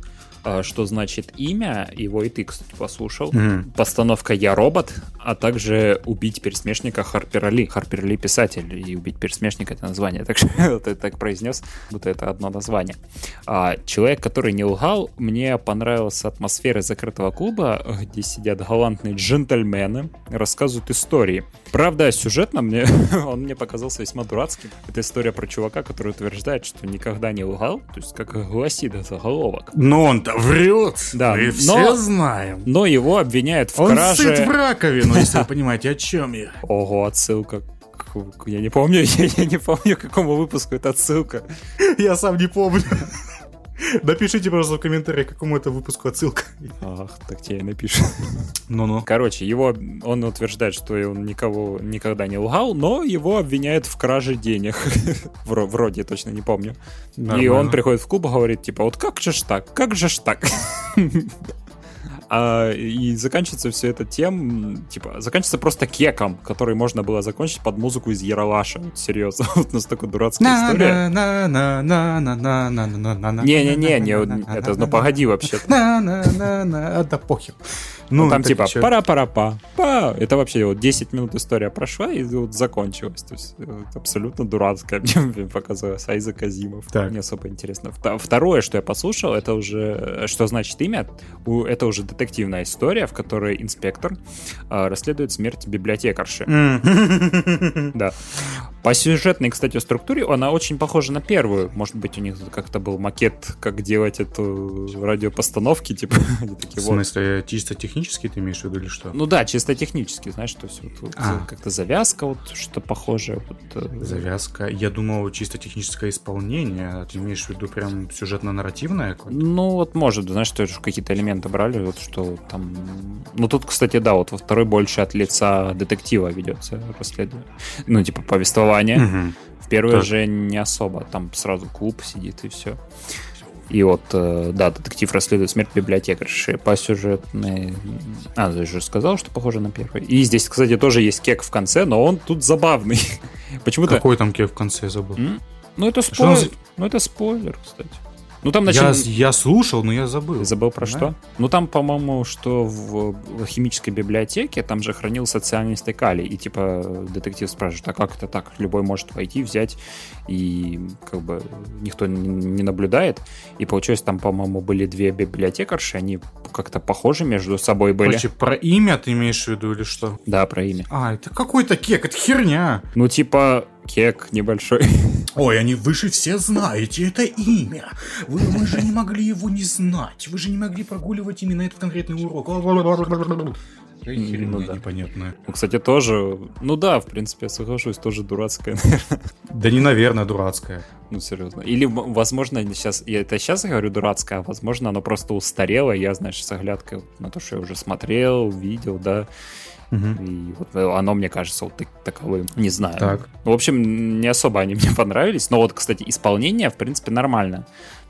что значит имя, его и ты, кстати, послушал. Мгм. Постановка «Я робот», а также «Убить пересмешника Харпера Ли». Харпер Ли писатель, и «Убить пересмешника» — это название. Так что я так произнес, будто это одно название. А, человек, который не лгал, мне понравилась атмосфера закрытого клуба, где сидят галантные джентльмены, рассказывают истории. Правда, сюжетно мне он мне показался весьма дурацким. Это история про чувака, который утверждает, что никогда не лгал, то есть как гласит заголовок. Но он-то врет. Да, Мы но- все знаем. Но его обвиняют в Он краже... сыт в раковину, если вы понимаете, о чем я. Ого, отсылка. Я не помню, я, я не помню, к какому выпуску это отсылка. Я сам не помню. Напишите, пожалуйста, в комментариях, к какому это выпуску отсылка. Ах, так тебе и напишу. Ну-ну. Короче, его, он утверждает, что он никого никогда не лгал, но его обвиняют в краже денег. Вро- Вроде, точно не помню. И Нормально. он приходит в клуб и говорит, типа, вот как же ж так, как же ж так? А, и заканчивается все это тем, типа, заканчивается просто кеком, который можно было закончить под музыку из Яралаша. Вот серьезно, вот настолько дурацкая история. Не-не-не, не, это, ну погоди вообще. Да похер. Ну, там так типа чё? пара-пара-па, па. Это вообще вот 10 минут история прошла и вот закончилась. То есть э, вот абсолютно дурацкая мне показалось. Айзек Азимов. Так. Не особо интересно. Второе, что я послушал, это уже... э, Что значит имя? Это уже детективная история, в которой инспектор э, расследует смерть библиотекарши. М. Да. По сюжетной, кстати, структуре она очень похожа на первую. Может быть, у них как-то был макет, как делать эту радиопостановки, типа, В смысле, чисто технически ты имеешь в виду или что? ну да, чисто технически, знаешь, то есть вот, вот А. как-то завязка, вот что-то похожее. Вот, э, Завязка. Я думал, чисто техническое исполнение. А Ты имеешь в виду прям сюжетно-нарративное? Ну, вот может, знаешь, тоже какие-то элементы брали, вот что там... Ну, тут, кстати, да, вот во второй больше от лица детектива ведется расследование. Ну, типа, повествование. Мгм. В первой Так. же не особо. Там сразу клуб сидит и все. И вот, э, да, детектив расследует смерть библиотекарши по сюжетной... А, ты же сказал, что похоже на первый. И здесь, кстати, тоже есть кек в конце, но он тут забавный. Почему-то... Какой там кек в конце я забыл? М? Ну, это спойлер. Ну, это спойлер, кстати. Ну, там Я, начали... я слушал, но я забыл. Ты забыл про Знаю. что? Ну, там, по-моему, что в, в химической библиотеке там же хранился цианистый калий. И, типа, детектив спрашивает, а как это так? Любой может войти, взять, и, как бы, никто не, не наблюдает. И, получилось, там, по-моему, были две библиотекарши, они как-то похожи между собой были. Короче, про имя ты имеешь в виду или что? Да, про имя. А, это какой-то кек, это херня. Ну, типа, кек небольшой. Ой, они, вы же все знаете это имя. Вы, вы же не могли его не знать. Вы же не могли прогуливать именно этот конкретный урок. Херня Ну да. непонятная. Ну, кстати, тоже... Ну да, в принципе, я соглашусь, тоже дурацкая, наверное. Да не, наверное, дурацкая. Ну, серьезно. Или, возможно, сейчас, я это сейчас говорю дурацкое, а возможно, оно просто устарело, и я, знаешь, с оглядкой на то, что я уже смотрел, видел, да, и вот э, оно, мне кажется, вот так- таковым, не знаю. Так. В общем, не особо они мне понравились, но вот, кстати, исполнение, в принципе, нормально.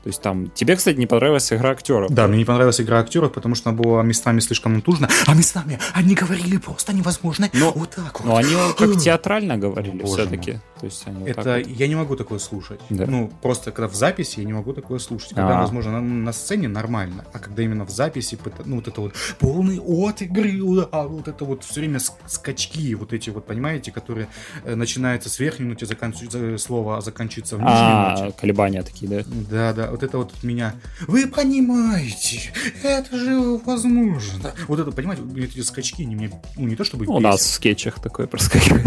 То есть там... Тебе, кстати, не понравилась игра актеров. Да, мне не понравилась игра актеров, потому что она была местами слишком натужна, а местами они говорили просто невозможно. Но- вот так вот. Но они как театрально говорили Боже все-таки. То есть они вот Это так вот. я не могу такое слушать. Да. Ну, просто когда в записи я не могу такое слушать. Когда, А. возможно, на, на сцене нормально, а когда именно в записи, ну, вот это вот полный от игры, а вот это вот все время ск- скачки, вот эти вот, понимаете, которые э, начинаются с верхней ноты, заканчиваются слова, а заканчиваются в нижней А, ноте. колебания такие, да? Да, да, вот это вот от меня. Вы понимаете, это же возможно. Вот это, понимаете, эти скачки, они мне, ну, не то чтобы У бесят. нас в скетчах такое проскакивает.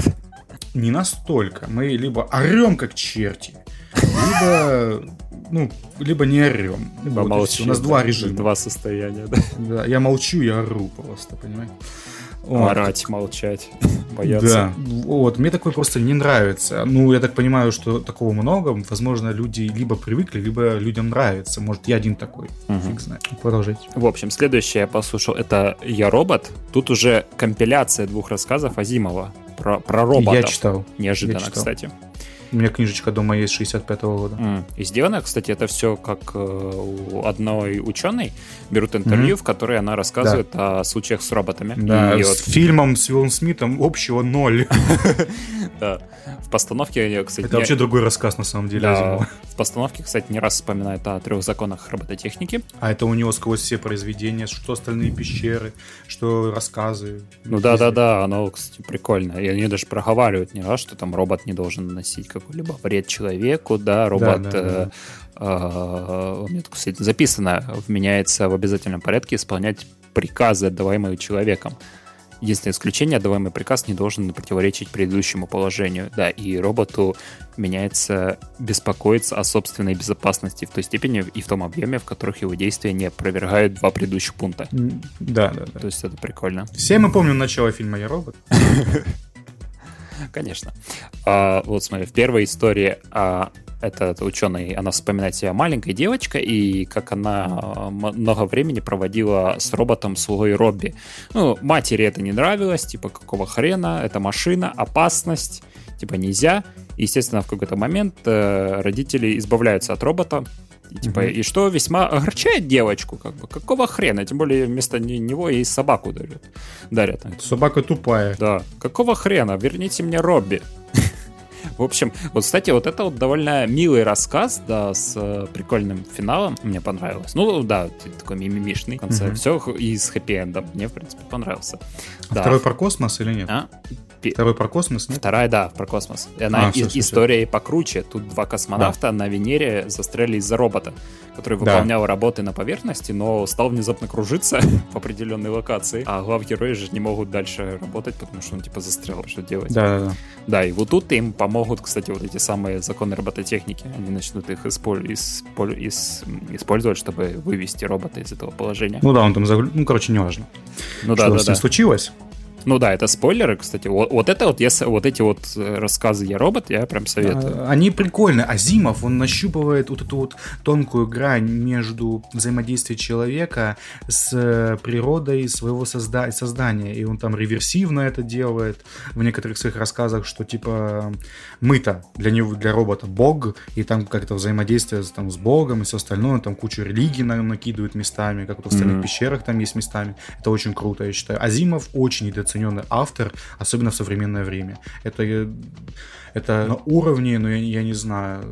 не настолько. Мы либо орем как черти, либо, ну, либо не орем. Либо Вот молчим. У нас да. два режима. Два состояния, да. Да, я молчу, я ору просто, понимаете? Вот. Орать, молчать, бояться. Да, вот, мне такое просто не нравится. Ну, я так понимаю, что такого много. Возможно, люди либо привыкли, либо людям нравится. Может, я один такой. Мгм. Фиг знает. Продолжайте. В общем, следующее я послушал, это «Я робот». Тут уже компиляция двух рассказов Азимова про, про роботов. Я читал. Неожиданно, я читал. кстати. У меня книжечка дома есть 65-го года. М. И сделано, кстати, это все как э, у одной ученой берут интервью, в которой она рассказывает о случаях с роботами. Да, И с вот, фильмом с Уиллом Смитом общего ноль. Да. В постановке, кстати... Это вообще другой рассказ, на самом деле, да, В постановке, кстати, не раз вспоминает о трех законах робототехники. А это у него сквозь все произведения, что остальные пещеры, что рассказы. Ну да-да-да, оно, кстати, прикольно. И они даже проговаривают не раз, что там робот не должен наносить какой-либо вред человеку, да, робот... Да, да, да. Э, э, у меня, кстати, записано, вменяется в обязательном порядке исполнять приказы, отдаваемые человеком. Единственное исключение, отдаваемый приказ не должен противоречить предыдущему положению. Да, и роботу меняется беспокоиться о собственной безопасности в той степени и в том объеме, в которых его действия не опровергают два предыдущих пункта. Да, да, да. То есть это прикольно. Все мы помним начало фильма «Я робот». Конечно. А, вот смотри, в первой истории а, этот ученый, она вспоминает себя маленькой девочкой, и как она много времени проводила с роботом свой Робби. Ну, матери это не нравилось, типа, какого хрена, это машина, опасность, типа, нельзя. Естественно, в какой-то момент э, родители избавляются от робота, и, типа, mm-hmm. и что весьма огорчает девочку, как бы, какого хрена, тем более вместо него ей собаку дарят. дарят. Собака тупая. Да, какого хрена, верните мне Робби. В общем, вот, кстати, вот это вот довольно милый рассказ, да, с э, прикольным финалом. Мне понравилось. Ну, да, такой мимимишный в конце. Угу. Все и с хэппи-эндом. Мне, в принципе, понравился. А да. Второй про космос или нет? А? Второй про космос, нет? Вторая, да, про космос. Она а, и, все, история все. покруче. Тут два космонавта а. на Венере застряли из-за робота, который да. выполнял работы на поверхности, но стал внезапно кружиться в определенной локации. А глав герои же не могут дальше работать, потому что он типа застрял, что делать. Да, да, да. Да, и вот тут им помогут, кстати, вот эти самые законы робототехники. Они начнут их использовать, чтобы вывести робота из этого положения. Ну да, он там заглю... Ну, короче, не важно. Ну да, что да, с ним да. случилось. Ну да, это спойлеры, кстати. Вот, вот это вот, если, вот эти вот э, рассказы «Я робот», я прям советую. А, они прикольные. Азимов, он нащупывает вот эту вот тонкую грань между взаимодействием человека с э, природой своего созда- создания. И он там реверсивно это делает в некоторых своих рассказах, что типа мы-то для него, для робота бог, и там как-то взаимодействие там, с богом и все остальное, там кучу религий на накидывают местами, как вот в остальных mm-hmm. пещерах там есть местами. Это очень круто, я считаю. Азимов очень недооцененный автор, особенно в современное время. Это, это на уровне, ну, я, я не знаю,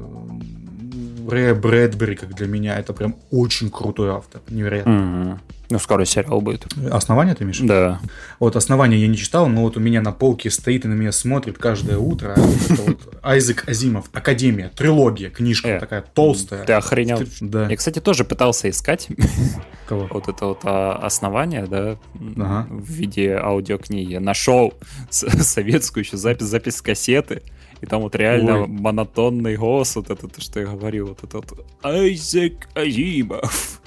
Рэя Брэдбери, как для меня, это прям очень крутой автор, невероятно. Mm-hmm. Ну, скоро сериал будет. Основание ты имеешь? Да. Вот основание я не читал, но вот у меня на полке стоит и на меня смотрит каждое утро. Вот Айзек Азимов, Академия, трилогия, книжка э, такая толстая. Ты охренел. Да. Я, кстати, тоже пытался искать Кого? вот это вот а, основание, да, ага. в виде аудиокниги. Нашел советскую еще запись, запись кассеты. И там вот реально Ой. монотонный голос, вот это, то, что я говорил, вот это вот Айзек Азимов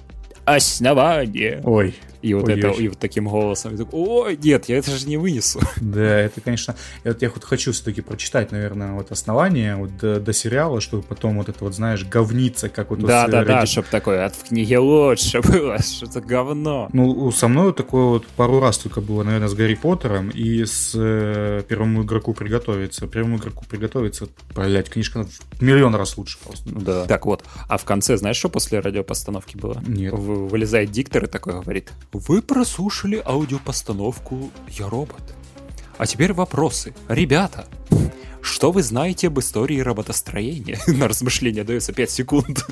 основание. Ой. И вот, это, и вот таким голосом. такой, Ой, нет, я это же не вынесу. Да, это, конечно... Вот я вот хочу все-таки прочитать, наверное, вот основание вот до, до сериала, чтобы потом вот это вот, знаешь, говниться, как вот... Да, да, да, чтобы такое, от в книге лучше было, что-то говно. Ну, со мной такое вот пару раз только было, наверное, с Гарри Поттером и с э, Первому игроку приготовиться. Первому игроку приготовиться, блять, книжка в миллион раз лучше просто. Да. Так вот, а в конце, знаешь, что после радиопостановки было? Нет. В, вылезает диктор и такой говорит, вы прослушали аудиопостановку «Я робот». А теперь вопросы. Ребята, что вы знаете об истории роботостроения? На размышление дается 5 секунд.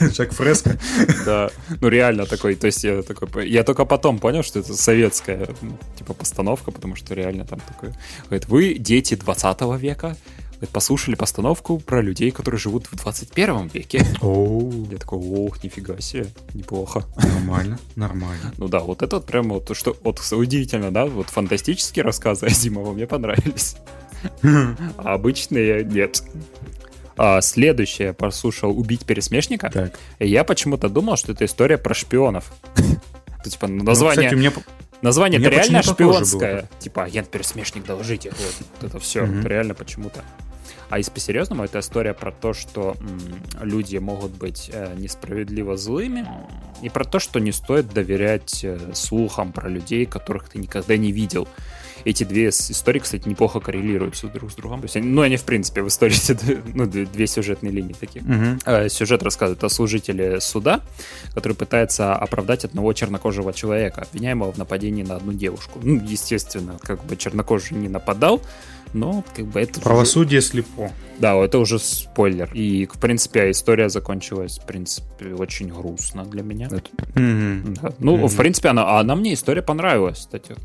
Жак Фреско. Да, ну реально такой, то есть я такой, я только потом понял, что это советская, типа, постановка, потому что реально там такое, говорит, вы дети 20 века, послушали постановку про людей, которые живут в 21 веке. О, Я такой, ох, нифига себе, неплохо. Нормально, нормально. Ну да, вот это вот прям вот, что, вот удивительно, да, вот фантастические рассказы Азимова мне понравились. А обычные нет. А, следующее послушал «Убить пересмешника». Так. И я почему-то думал, что это история про шпионов. типа название... Название это реально шпионское. Типа агент-пересмешник, доложите. Вот, вот это все. Mm-hmm. реально почему-то. А если по-серьезному, это история про то, что м, люди могут быть э, несправедливо злыми, и про то, что не стоит доверять э, слухам про людей, которых ты никогда не видел. Эти две истории, кстати, неплохо коррелируются друг с другом. То есть, ну, они, в принципе, в истории ну, две сюжетные линии такие. Угу. Сюжет рассказывает о служителе суда, который пытается оправдать одного чернокожего человека, обвиняемого в нападении на одну девушку. Ну, естественно, как бы чернокожий не нападал, но как бы это... Правосудие слепо. Да, это уже спойлер. И, в принципе, история закончилась, в принципе, очень грустно для меня. Это... Mm-hmm. Да. Ну, mm-hmm. в принципе, она, она мне история понравилась, кстати.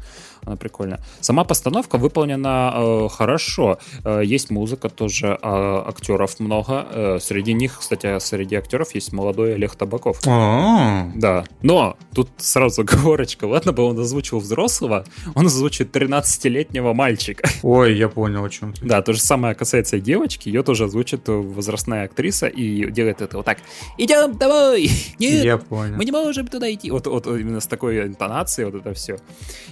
Она прикольная. Сама постановка выполнена э, хорошо. Э, есть музыка тоже, э, актеров много. Э, среди них, кстати, среди актеров есть молодой Олег Табаков. А-а-а. Да. Но тут сразу говорочка. Ладно бы он озвучил взрослого, он озвучит 13-летнего мальчика. Ой, я понял, о чем ты. Да, то же самое касается девочки. Ее тоже озвучит возрастная актриса и делает это вот так. Идем домой! Нет, я понял. мы не можем туда идти. Вот, вот именно с такой интонацией вот это все.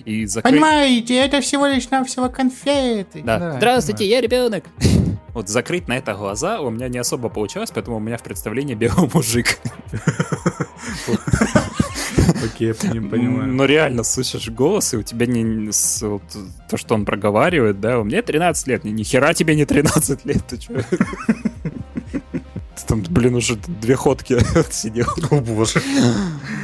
И закрыть Понимаете, это всего лишь навсего конфеты. Да. да Здравствуйте, да. я ребенок. Вот закрыть на это глаза у меня не особо получалось, поэтому у меня в представлении белый мужик. Окей, я понимаю. Но реально слышишь голос, и у тебя не вот, то, что он проговаривает, да, у меня 13 лет, ни хера тебе не 13 лет, ты что? Там, блин, уже две ходки сидел. О боже.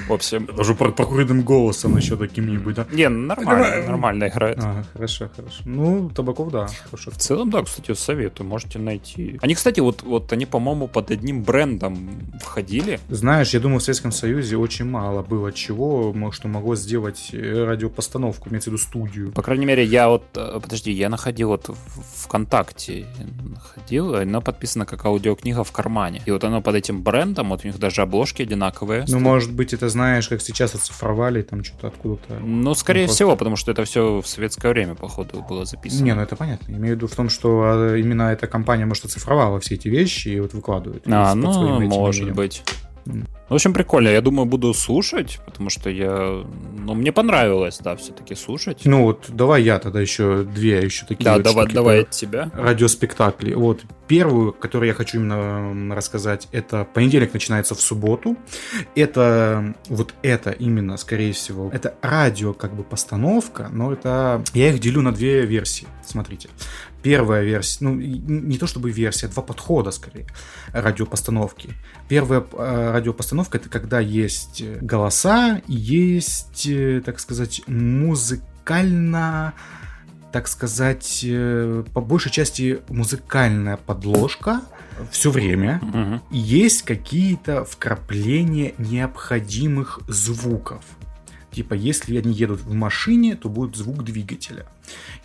В общем... Даже прокуренным голосом еще таким-нибудь, да? Не, ну, нормально, нормально играет. А, хорошо, хорошо. Ну, Табаков, да. Хорошо. В целом, да, кстати, советую, можете найти. Они, кстати, вот, вот они, по-моему, под одним брендом входили. Знаешь, я думаю, в Советском Союзе очень мало было чего, что могло сделать э, радиопостановку, имеется в виду студию. По крайней мере, я вот, э, подожди, я находил вот ВКонтакте, находил, она подписана как аудиокнига в кармане. И вот оно под этим брендом, вот у них даже обложки одинаковые. Ну, может быть, это знаешь, как сейчас оцифровали, там что-то откуда-то. Ну, скорее ну, просто... всего, потому что это все в советское время, походу, было записано. Не, ну это понятно. Имею в виду в том, что а, именно эта компания, может, оцифровала все эти вещи и вот выкладывает. А, ну, может быть. В общем, прикольно. Я думаю, буду слушать, потому что я... Ну, мне понравилось, да, все-таки слушать. Ну вот, давай я тогда еще две, еще такие Да, вот давай, давай от тебя. Радиоспектакли. Вот, первую, которую я хочу именно рассказать, это понедельник начинается в субботу. Это, вот это именно, скорее всего, это радио как бы постановка, но это... Я их делю на две версии, смотрите первая версия, ну, не то чтобы версия, два подхода скорее радиопостановки. Первая э, радиопостановка это когда есть голоса, есть, э, так сказать, музыкально так сказать, э, по большей части музыкальная подложка все время. Угу. И есть какие-то вкрапления необходимых звуков. Типа, если они едут в машине, то будет звук двигателя.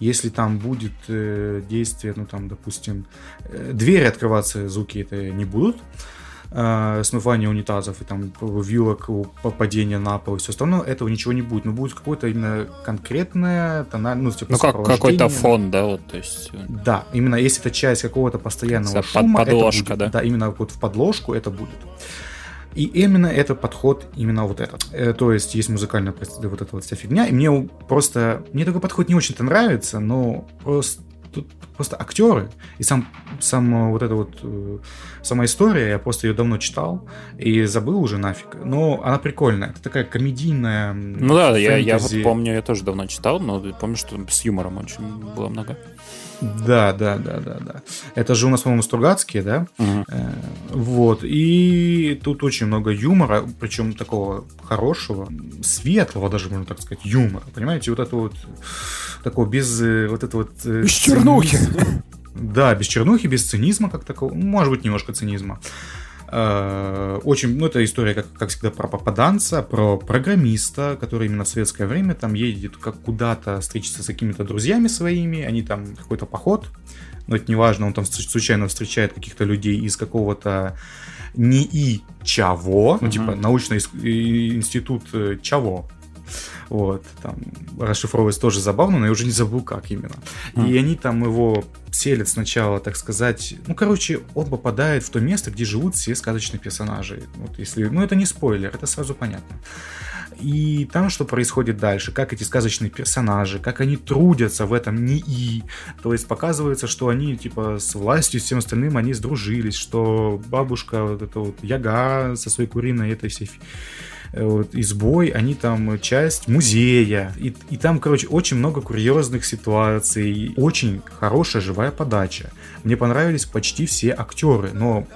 Если там будет э, действие, ну там, допустим, э, двери открываться, звуки это не будут. Э, смывание унитазов и там вилок, падения на пол и все остальное, этого ничего не будет. Но будет какое-то именно конкретное тональное, ну, типа, ну как, какой-то фон, да, вот, то есть... Э, да, именно если это часть какого-то постоянного шума, подложка, это будет, да? Да, именно вот в подложку это будет. И именно этот подход, именно вот этот. Э, то есть есть музыкальная вот эта вот вся фигня. И мне просто... Мне такой подход не очень-то нравится, но просто тут просто актеры и сам, сам вот эта вот э, сама история, я просто ее давно читал и забыл уже нафиг. Но она прикольная. Это такая комедийная. Ну да, я, я вот помню, я тоже давно читал, но помню, что с юмором очень было много. Да, да, да, да, да. Это же у нас, по-моему, Стругацкие, да? Угу. вот. И тут очень много юмора, причем такого хорошего, светлого даже, можно так сказать, юмора. Понимаете, вот это вот такого без э, вот это вот... Э, без чернухи. Да, без чернухи, без цинизма как такого. Может быть, немножко цинизма. Э, очень, ну, это история, как, как всегда, про попаданца, про программиста, который именно в советское время там едет как куда-то встретиться с какими-то друзьями своими, они там какой-то поход, но это не важно, он там случайно встречает каких-то людей из какого-то не и чего, ну, типа научный институт э, чего, вот, там расшифровывать тоже забавно, но я уже не забыл, как именно. Mm. И они там его селят сначала, так сказать, ну, короче, он попадает в то место, где живут все сказочные персонажи. Вот если, ну, это не спойлер, это сразу понятно. И там что происходит дальше, как эти сказочные персонажи, как они трудятся в этом НИИ. То есть показывается, что они типа с властью, с всем остальным они сдружились, что бабушка вот эта вот Яга со своей куриной этой всей вот, избой, они там часть музея. И, и там, короче, очень много курьезных ситуаций. Очень хорошая живая подача. Мне понравились почти все актеры, но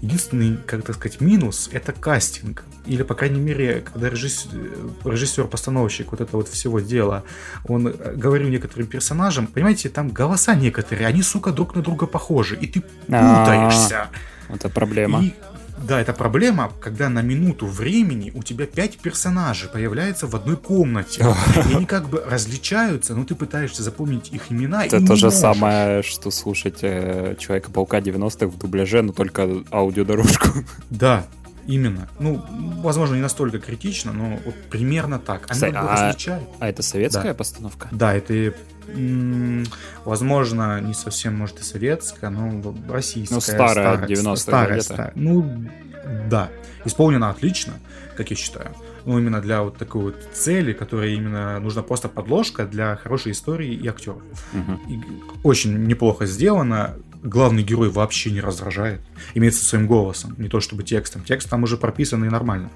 Единственный, как так сказать, минус — это кастинг. Или, по крайней мере, когда режиссер-постановщик вот это вот всего дела, он э, говорил некоторым персонажам, понимаете, там голоса некоторые, они, сука, друг на друга похожи, и ты путаешься. Это проблема. И да, это проблема, когда на минуту времени у тебя пять персонажей появляются в одной комнате. И они как бы различаются, но ты пытаешься запомнить их имена. Это то же самое, что слушать э, Человека-паука 90-х в дубляже, но только аудиодорожку. Да, Именно. Ну, возможно, не настолько критично, но вот примерно так. Они Кстати, а, различают. А это советская да. постановка? Да, это, возможно, не совсем, может, и советская, но российская. Ну, старая, старая 90-е старая, старая. Ну, да. Исполнена отлично, как я считаю. Ну, именно для вот такой вот цели, которая именно нужна просто подложка для хорошей истории и актеров. Угу. И очень неплохо сделано главный герой вообще не раздражает. Имеется своим голосом, не то чтобы текстом. Текст там уже прописан и нормально.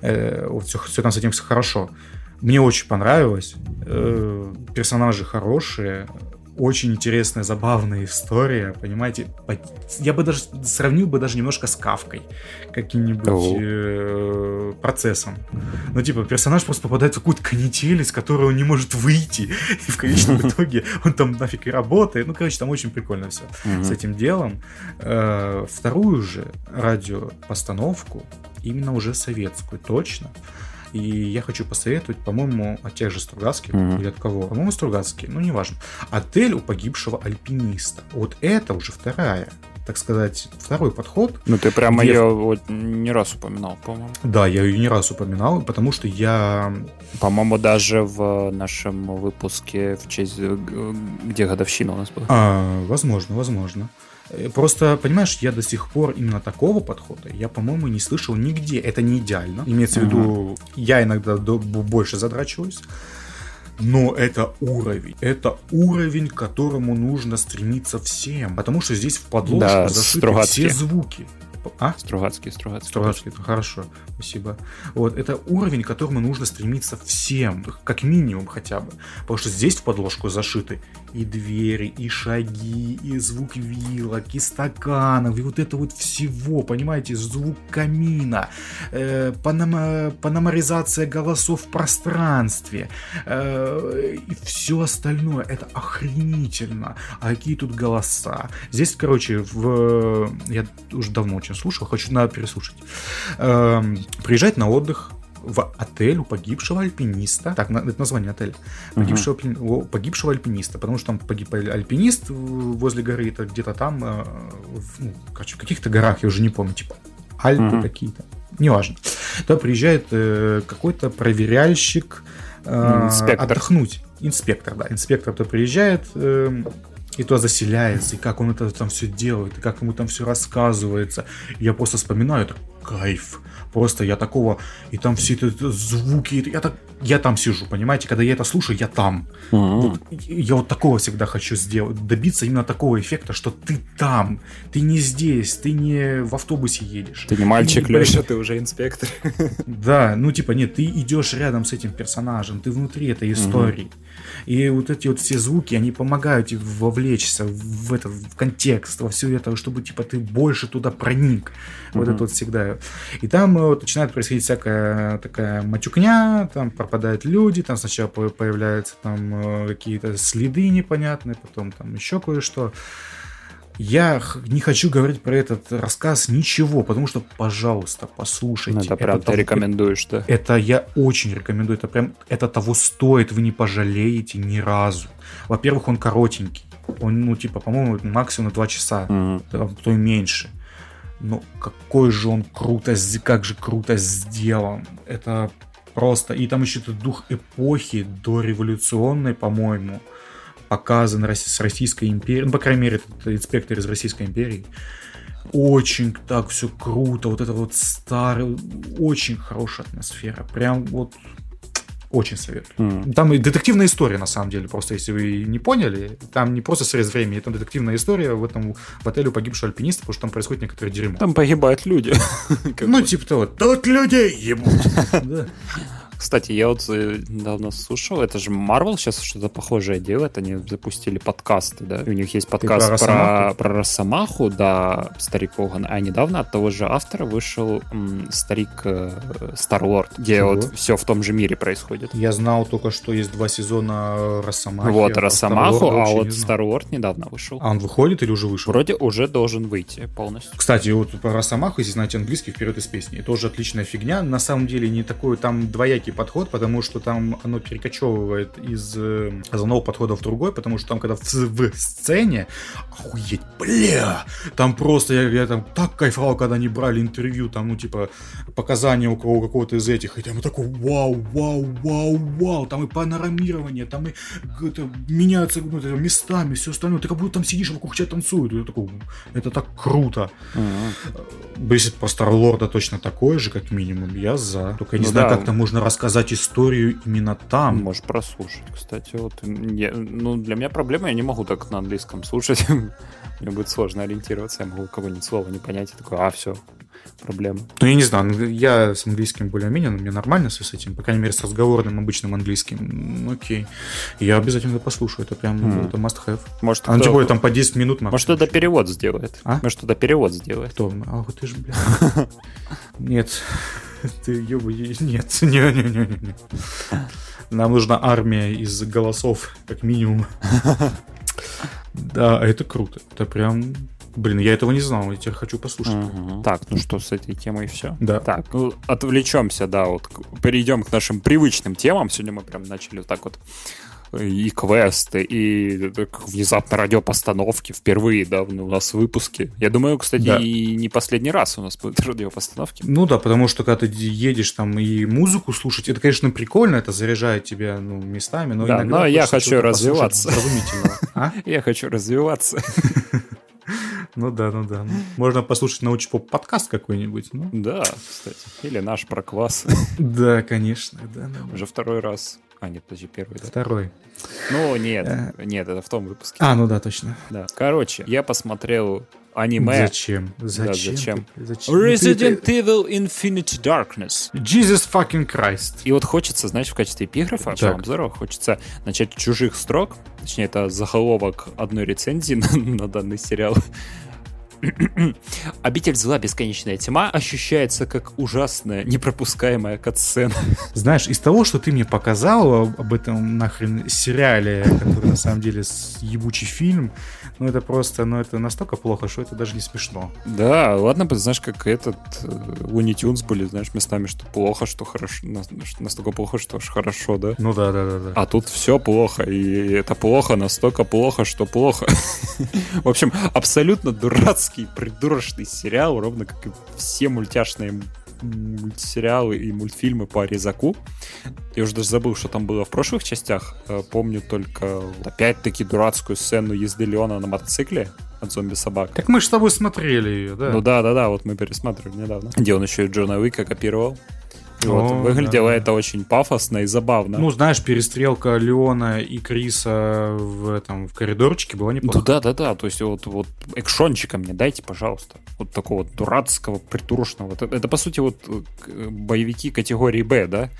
Э, вот все, все там с этим все хорошо. Мне очень понравилось. Э, персонажи хорошие очень интересная, забавная история, понимаете? Я бы даже сравнил бы даже немножко с Кавкой, каким-нибудь э, процессом. Ну, типа, персонаж просто попадает в какую-то канитель, из которой он не может выйти, и в конечном итоге он там нафиг и работает. Ну, короче, там очень прикольно все с этим делом. Э, вторую же радиопостановку, именно уже советскую, точно, и я хочу посоветовать, по-моему, от тех же Стругацких mm-hmm. или от кого. По-моему, Стругацкие, ну неважно. Отель у погибшего альпиниста. Вот это уже вторая так сказать, второй подход. Ну, ты прямо где... ее вот не раз упоминал, по-моему. Да, я ее не раз упоминал, потому что я... По-моему, даже в нашем выпуске в честь... Где годовщина у нас была. А, возможно, возможно. Э, просто, понимаешь, я до сих пор именно такого подхода, я, по-моему, не слышал нигде. Это не идеально. Имеется в виду, я иногда больше задрачиваюсь. Но это уровень. Это уровень, к которому нужно стремиться всем. Потому что здесь в подложку да, зашиты все звуки. А? Стругацкий, Стругацкий. Стругацкий, это хорошо, спасибо. Вот, это уровень, к которому нужно стремиться всем, как минимум хотя бы. Потому что здесь в подложку зашиты и двери, и шаги, и звук вилок, и стаканов, и вот это вот всего, понимаете, звук камина, э, панома, паномаризация голосов в пространстве, э, и все остальное. Это охренительно. А какие тут голоса? Здесь, короче, в... я уже давно очень слушал, хочу, надо переслушать. Э, приезжать на отдых в отель у погибшего альпиниста. Так, это название отеля. Погибшего, uh-huh. погибшего альпиниста. Потому что там погиб альпинист возле горы, это где-то там, э, ну, короче, в каких-то горах, я уже не помню, типа Альпы uh-huh. какие-то. Неважно. Туда приезжает э, какой-то проверяльщик э, инспектор. отдохнуть. Инспектор, да. Инспектор то приезжает, э, и то заселяется, и как он это там все делает, и как ему там все рассказывается. Я просто вспоминаю, это кайф. Просто я такого, и там все эти звуки, я, так, я там сижу, понимаете, когда я это слушаю, я там. Вот, я вот такого всегда хочу сделать, добиться именно такого эффекта, что ты там, ты не здесь, ты не в автобусе едешь. Ты не мальчик, ты, Леша, ты уже инспектор. Да, ну типа нет, ты идешь рядом с этим персонажем, ты внутри этой истории. И вот эти вот все звуки, они помогают вовлечься в этот в контекст, во все это, чтобы типа ты больше туда проник. Mm-hmm. Вот это вот всегда. И там вот, начинает происходить всякая такая матюкня, там пропадают люди, там сначала появляются там э, какие-то следы непонятные, потом там еще кое-что. Я не хочу говорить про этот рассказ ничего, потому что, пожалуйста, послушайте. Ну, это, это прям того, ты рекомендуешь, да? Это я очень рекомендую. Это прям, это того стоит, вы не пожалеете ни разу. Во-первых, он коротенький. Он, ну, типа, по-моему, максимум на 2 часа, mm-hmm. а то и меньше. Но какой же он круто, как же круто сделан. Это просто... И там еще этот дух эпохи дореволюционной, по-моему показан с Российской империей, ну, по крайней мере, это инспектор из Российской империи. Очень так все круто, вот это вот старый, очень хорошая атмосфера. Прям вот Очень советую. Mm. Там и детективная история, на самом деле, просто если вы не поняли, там не просто срез времени, там детективная история в этом в отеле погибшего альпиниста, потому что там происходит некоторое дерьмо. Там погибают люди. Ну, типа того, тут людей ебут. Кстати, я вот э, недавно слушал, это же Marvel сейчас что-то похожее делает, они запустили подкасты, да, и у них есть подкаст про, про, про Росомаху, да, старик Оган, а недавно от того же автора вышел м, старик э, Старлорд, где Чего? вот все в том же мире происходит. Я знал только, что есть два сезона Росомахи. Вот, а Росомаху, а вот Старлорд недавно вышел. А он выходит или уже вышел? Вроде уже должен выйти полностью. Кстати, вот про Росомаху, если знаете английский, вперед из песни, тоже отличная фигня, на самом деле не такой, там двоякий гибкий подход, потому что там оно перекочевывает из э, одного подхода в другой, потому что там, когда в, в сцене, охуеть, бля, там просто, я, я там так кайфовал, когда они брали интервью, там, ну, типа, показания у кого какого-то из этих, и там такой, вау, вау, вау, вау, там и панорамирование, там и это, меняются ну, это, местами, все остальное, ты как будто там сидишь, вокруг тебя танцуют, и такой, это так круто. Uh-huh. По Старлорда точно такое же, как минимум, я за. Только я не ну, знаю, да. как там можно рассказать рассказать историю именно там. Можешь прослушать, кстати. Вот, я, ну, для меня проблема, я не могу так на английском слушать. Мне будет сложно ориентироваться, я могу кого-нибудь слова не понять и такой, а, все, проблема. Ну, я не знаю, я с английским более-менее, но мне нормально все с этим, по крайней мере, с разговорным обычным английским. Ну, окей. Я обязательно это послушаю, это прям, mm. это must have. Может, а кто... там по 10 минут. Может, это перевод сделает. А? Может, это перевод сделает. Кто? А, ты же, бля. Нет. Ты, ёбу, нет, не-не-не. Нам нужна армия из голосов, как минимум. Да, это круто. Это прям Блин, я этого не знал, я теперь хочу послушать. Угу. Так, ну что, с этой темой все? Да. Так, ну отвлечемся, да, вот перейдем к нашим привычным темам. Сегодня мы прям начали вот так вот и квесты, и внезапно радиопостановки впервые, да, у нас выпуски. Я думаю, кстати, да. и не последний раз у нас будут радиопостановки. Ну да, потому что когда ты едешь там и музыку слушать, это, конечно, прикольно, это заряжает тебя ну, местами, но да, но я хочу развиваться. А? Я хочу развиваться. Ну да, ну да. Можно послушать научпоп подкаст какой-нибудь. Ну. Да, кстати. Или наш про квас. Да, конечно. Да, да. Уже второй раз. А, нет, подожди, первый. Да? Второй. Ну, нет, э. нет, это в том выпуске. А, ну да, точно. Да. Короче, я посмотрел аниме. Зачем? Зачем? Да, зачем? Resident Evil Infinite Darkness. Jesus fucking Christ. И вот хочется, знаешь, в качестве эпиграфа по обзору хочется начать чужих строк, точнее, это заголовок одной рецензии на, на данный сериал. Обитель зла бесконечная тьма ощущается как ужасная, непропускаемая катсцена. Знаешь, из того, что ты мне показал об этом нахрен сериале, который на самом деле ебучий фильм, ну это просто, ну это настолько плохо, что это даже не смешно. Да, ладно, знаешь, как этот э, Тюнс были, знаешь, местами, что плохо, что хорошо, настолько плохо, что аж хорошо, да? Ну да, да, да. да. А тут все плохо, и это плохо, настолько плохо, что плохо. В общем, абсолютно дурацкий, придурочный сериал, ровно как и все мультяшные мультсериалы и мультфильмы по Резаку. Я уже даже забыл, что там было в прошлых частях. Э, помню только опять-таки дурацкую сцену езды Леона на мотоцикле от зомби-собак. Так мы же с тобой смотрели ее, да? Ну да, да, да, вот мы пересматривали недавно. Где он еще и Джона Уика копировал. Вот, выглядело да. это очень пафосно и забавно. Ну, знаешь, перестрелка Леона и Криса в этом в коридорчике была неплохо. Да, да, да. То есть вот, вот экшончика мне дайте, пожалуйста. Вот такого дурацкого, притурочного. Это, это, по сути, вот э, боевики категории Б, да?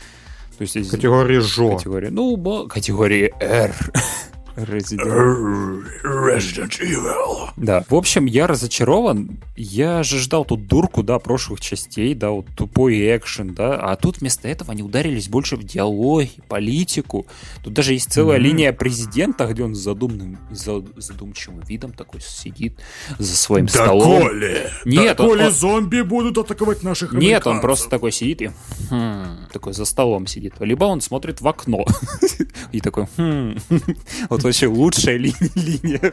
То есть, категории ЖО. Категории, ну, категории R. Resident... Resident Evil. Да. В общем, я разочарован. Я же ждал тут дурку, да, прошлых частей, да, вот тупой экшен, да, а тут вместо этого они ударились больше в диалоги, политику. Тут даже есть целая mm-hmm. линия президента, где он с задумным, за, задумчивым видом такой сидит за своим да столом. Коли, Нет, да он, коли он, зомби будут атаковать наших Нет, он просто такой сидит и хм, такой за столом сидит. Либо он смотрит в окно и такой хм. Вот вот вообще лучшая ли, линия.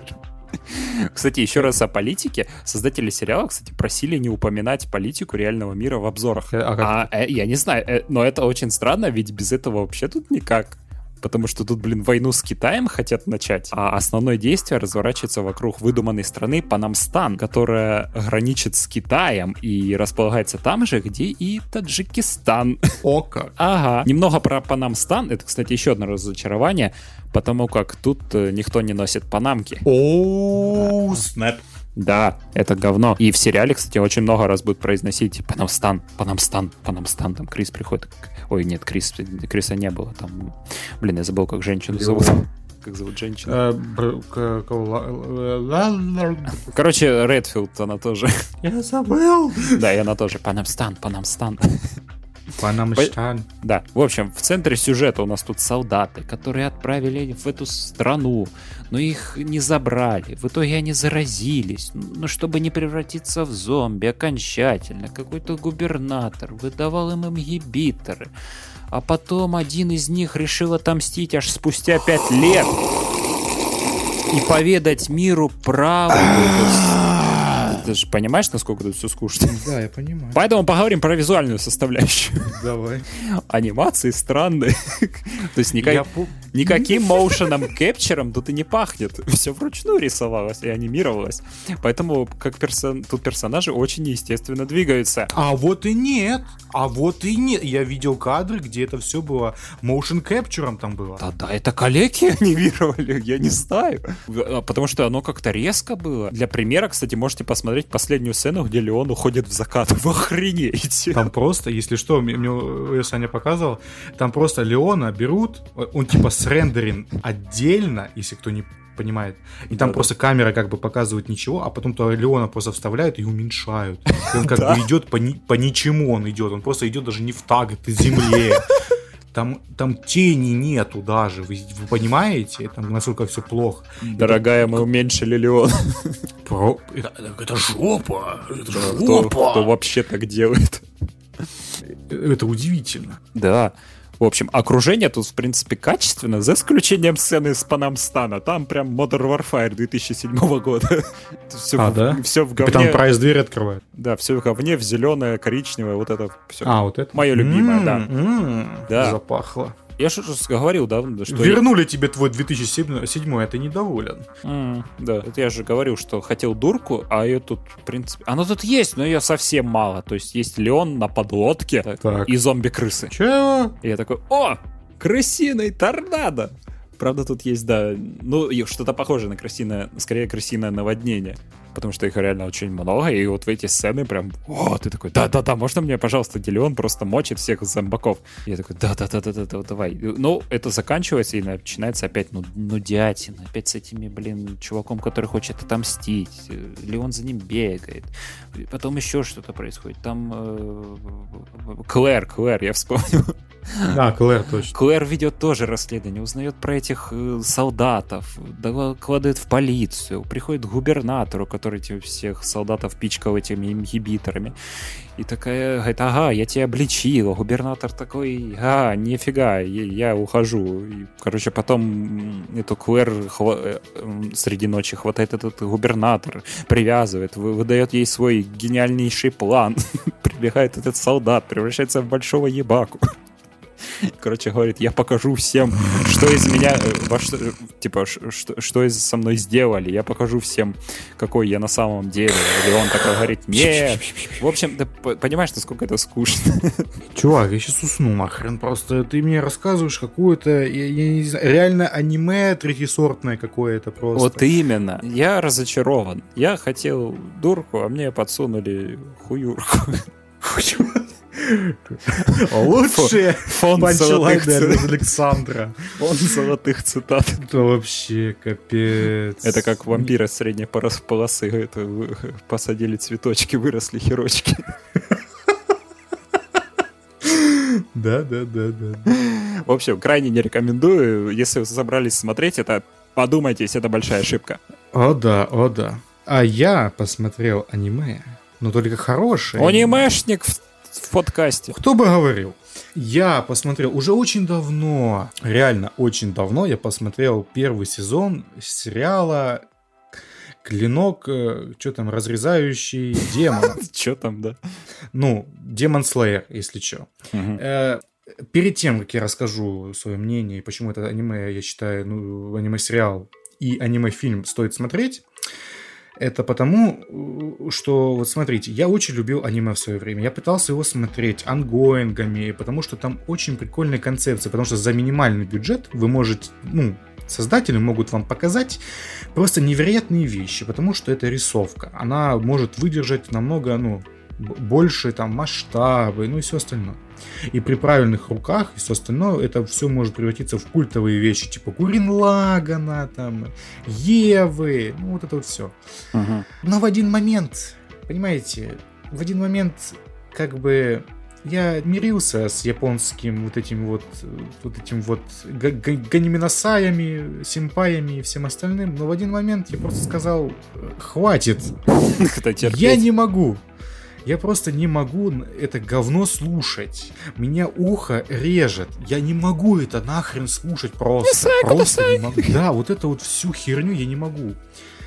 Кстати, еще раз о политике. Создатели сериала, кстати, просили не упоминать политику реального мира в обзорах. А, а э, я не знаю, э, но это очень странно, ведь без этого вообще тут никак. Потому что тут, блин, войну с Китаем хотят начать, а основное действие разворачивается вокруг выдуманной страны Панамстан, которая граничит с Китаем и располагается там же, где и Таджикистан. О как. Ага. Немного про Панамстан. Это, кстати, еще одно разочарование, потому как тут э, никто не носит панамки. О, снэп. Да, это говно. И в сериале, кстати, очень много раз будут произносить Панамстан, Панамстан, Панамстан. Там Крис приходит. Ой, нет, Крис, Криса не было. Там, блин, я забыл, как женщину зовут. Как зовут женщину? Э, Короче, Редфилд, она тоже. Я забыл. Да, и она тоже. Панамстан, Панамстан. Панамштан. Да, в общем, в центре сюжета у нас тут солдаты, которые отправили в эту страну, но их не забрали. В итоге они заразились. Но чтобы не превратиться в зомби окончательно, какой-то губернатор выдавал им ингибиторы. А потом один из них решил отомстить аж спустя пять лет и поведать миру правду. Ты же понимаешь, насколько тут все скучно? Да, я понимаю. Поэтому поговорим про визуальную составляющую. Давай. Анимации странные. То есть никак- Я никаким моушеном кэпчером тут и не пахнет. Все вручную рисовалось и анимировалось. Поэтому как персон... тут персонажи очень неестественно двигаются. А вот и нет. А вот и нет. Я видел кадры, где это все было motion capture там было. Да, да, это коллеги анимировали, я не знаю. А, Потому что оно как-то резко было. Для примера, кстати, можете посмотреть последнюю сцену, где Леон уходит в закат. Вы охренеете. Там просто, если что, мне, мне её Саня показывал, там просто Леона берут, он типа срендерин отдельно, если кто не понимает. И там Да-да. просто камера как бы показывает ничего, а потом то Леона просто вставляют и уменьшают. И он как Да. бы идет по, ни- по ничему он идет, он просто идет даже не в таг, это земле. Там, там тени нету даже, вы, вы понимаете, там насколько все плохо. Дорогая, мы уменьшили Леон. Про- Это, это жопа, это Кто, кто вообще так делает? Это удивительно. Да. В общем, окружение тут, в принципе, качественно, за исключением сцены с Панамстана. Там прям Modern Warfare 2007 года. Все, А, да? все в говне. Прайс дверь открывает. Да, все в говне, в зеленое, коричневое, вот это все. А, вот это? Моё любимое, да. М-м, Да. Запахло. Я же говорил, да, что... Вернули тебе твой 2007, а ты недоволен. М, да, это я же говорил, что хотел дурку, а ее тут, в принципе... Она тут есть, но ее совсем мало. То есть есть Леон на подлодке Так. и зомби-крысы. Чего? И я такой, о, крысиный торнадо! Правда, тут есть, да, ну, что-то похожее на крысиное, скорее крысиное наводнение. Потому что их реально очень много, и вот в эти сцены прям, о, ты такой, да-да-да, можно мне, пожалуйста, Делеон просто мочит всех зомбаков? Я такой, да-да-да-да-да, давай. Ну, это заканчивается, и начинается опять, ну, нудятина, опять с этими, блин, чуваком, который хочет отомстить. Э, Леон за ним бегает. Потом еще что-то происходит. Там э, Клэр, Клэр, я вспомнил. А, Клэр, точно. Клэр ведет тоже расследование, узнает про этих э, солдатов, докладывает в полицию, приходит к губернатору, который этих всех солдатов пичкал этими ингибиторами. И такая говорит, ага, я тебя обличила. Губернатор такой, а, нифига, я, я ухожу. И, короче, потом эту Клэр хва- э, среди ночи хватает этот губернатор, привязывает, вы- выдает ей свой гениальнейший план. Прибегает этот солдат, превращается в большого ебаку. Короче, говорит, я покажу всем, что из меня, э, во что, э, типа, что, что из- со мной сделали. Я покажу всем, какой я на самом деле. Или он такой говорит, нет. В общем, ты понимаешь, насколько это скучно. Чувак, я сейчас усну нахрен. Просто ты мне рассказываешь какое-то, я, я не знаю, реально аниме третьесортное какое-то просто. Вот именно. Я разочарован. Я хотел дурку, а мне подсунули хуюрку. Лучшие панчлайны золотых, Александра. фонд золотых цитат. Это вообще капец. Это как вампиры средней полосы. Это посадили цветочки, выросли херочки. Да, да, да, да. В общем, крайне не рекомендую. Если вы собрались смотреть это, подумайте, если это большая ошибка. О да, о да. А я посмотрел аниме, но только хорошее. Анимешник в, в подкасте. Кто бы говорил? Я посмотрел уже очень давно, реально очень давно я посмотрел первый сезон сериала Клинок, что там, разрезающий демона. Че там, да? Ну, Демон Слеер, если что. Э, перед тем, как я расскажу свое мнение, почему это аниме, я считаю, ну, аниме-сериал и аниме-фильм стоит смотреть, это потому, э, что, вот смотрите, я очень любил аниме в свое время. Я пытался его смотреть ангоингами, потому что там очень прикольные концепции, потому что за минимальный бюджет вы можете, ну, создатели могут вам показать просто невероятные вещи, потому что это рисовка. Она может выдержать намного, ну, больше там масштабы, ну и все остальное. И при правильных руках и все остальное, это все может превратиться в культовые вещи, типа Гурин Лагана, там, Евы, ну вот это вот все. Угу. Но в один момент, понимаете, в один момент как бы я мирился с японским вот этим вот вот этим вот ганиминосаями, симпаями и всем остальным, но в один момент я просто сказал, хватит, я не могу, я просто не могу это говно слушать. Меня ухо режет. Я не могу это нахрен слушать просто. Просто не могу. Да, вот это вот всю херню я не могу.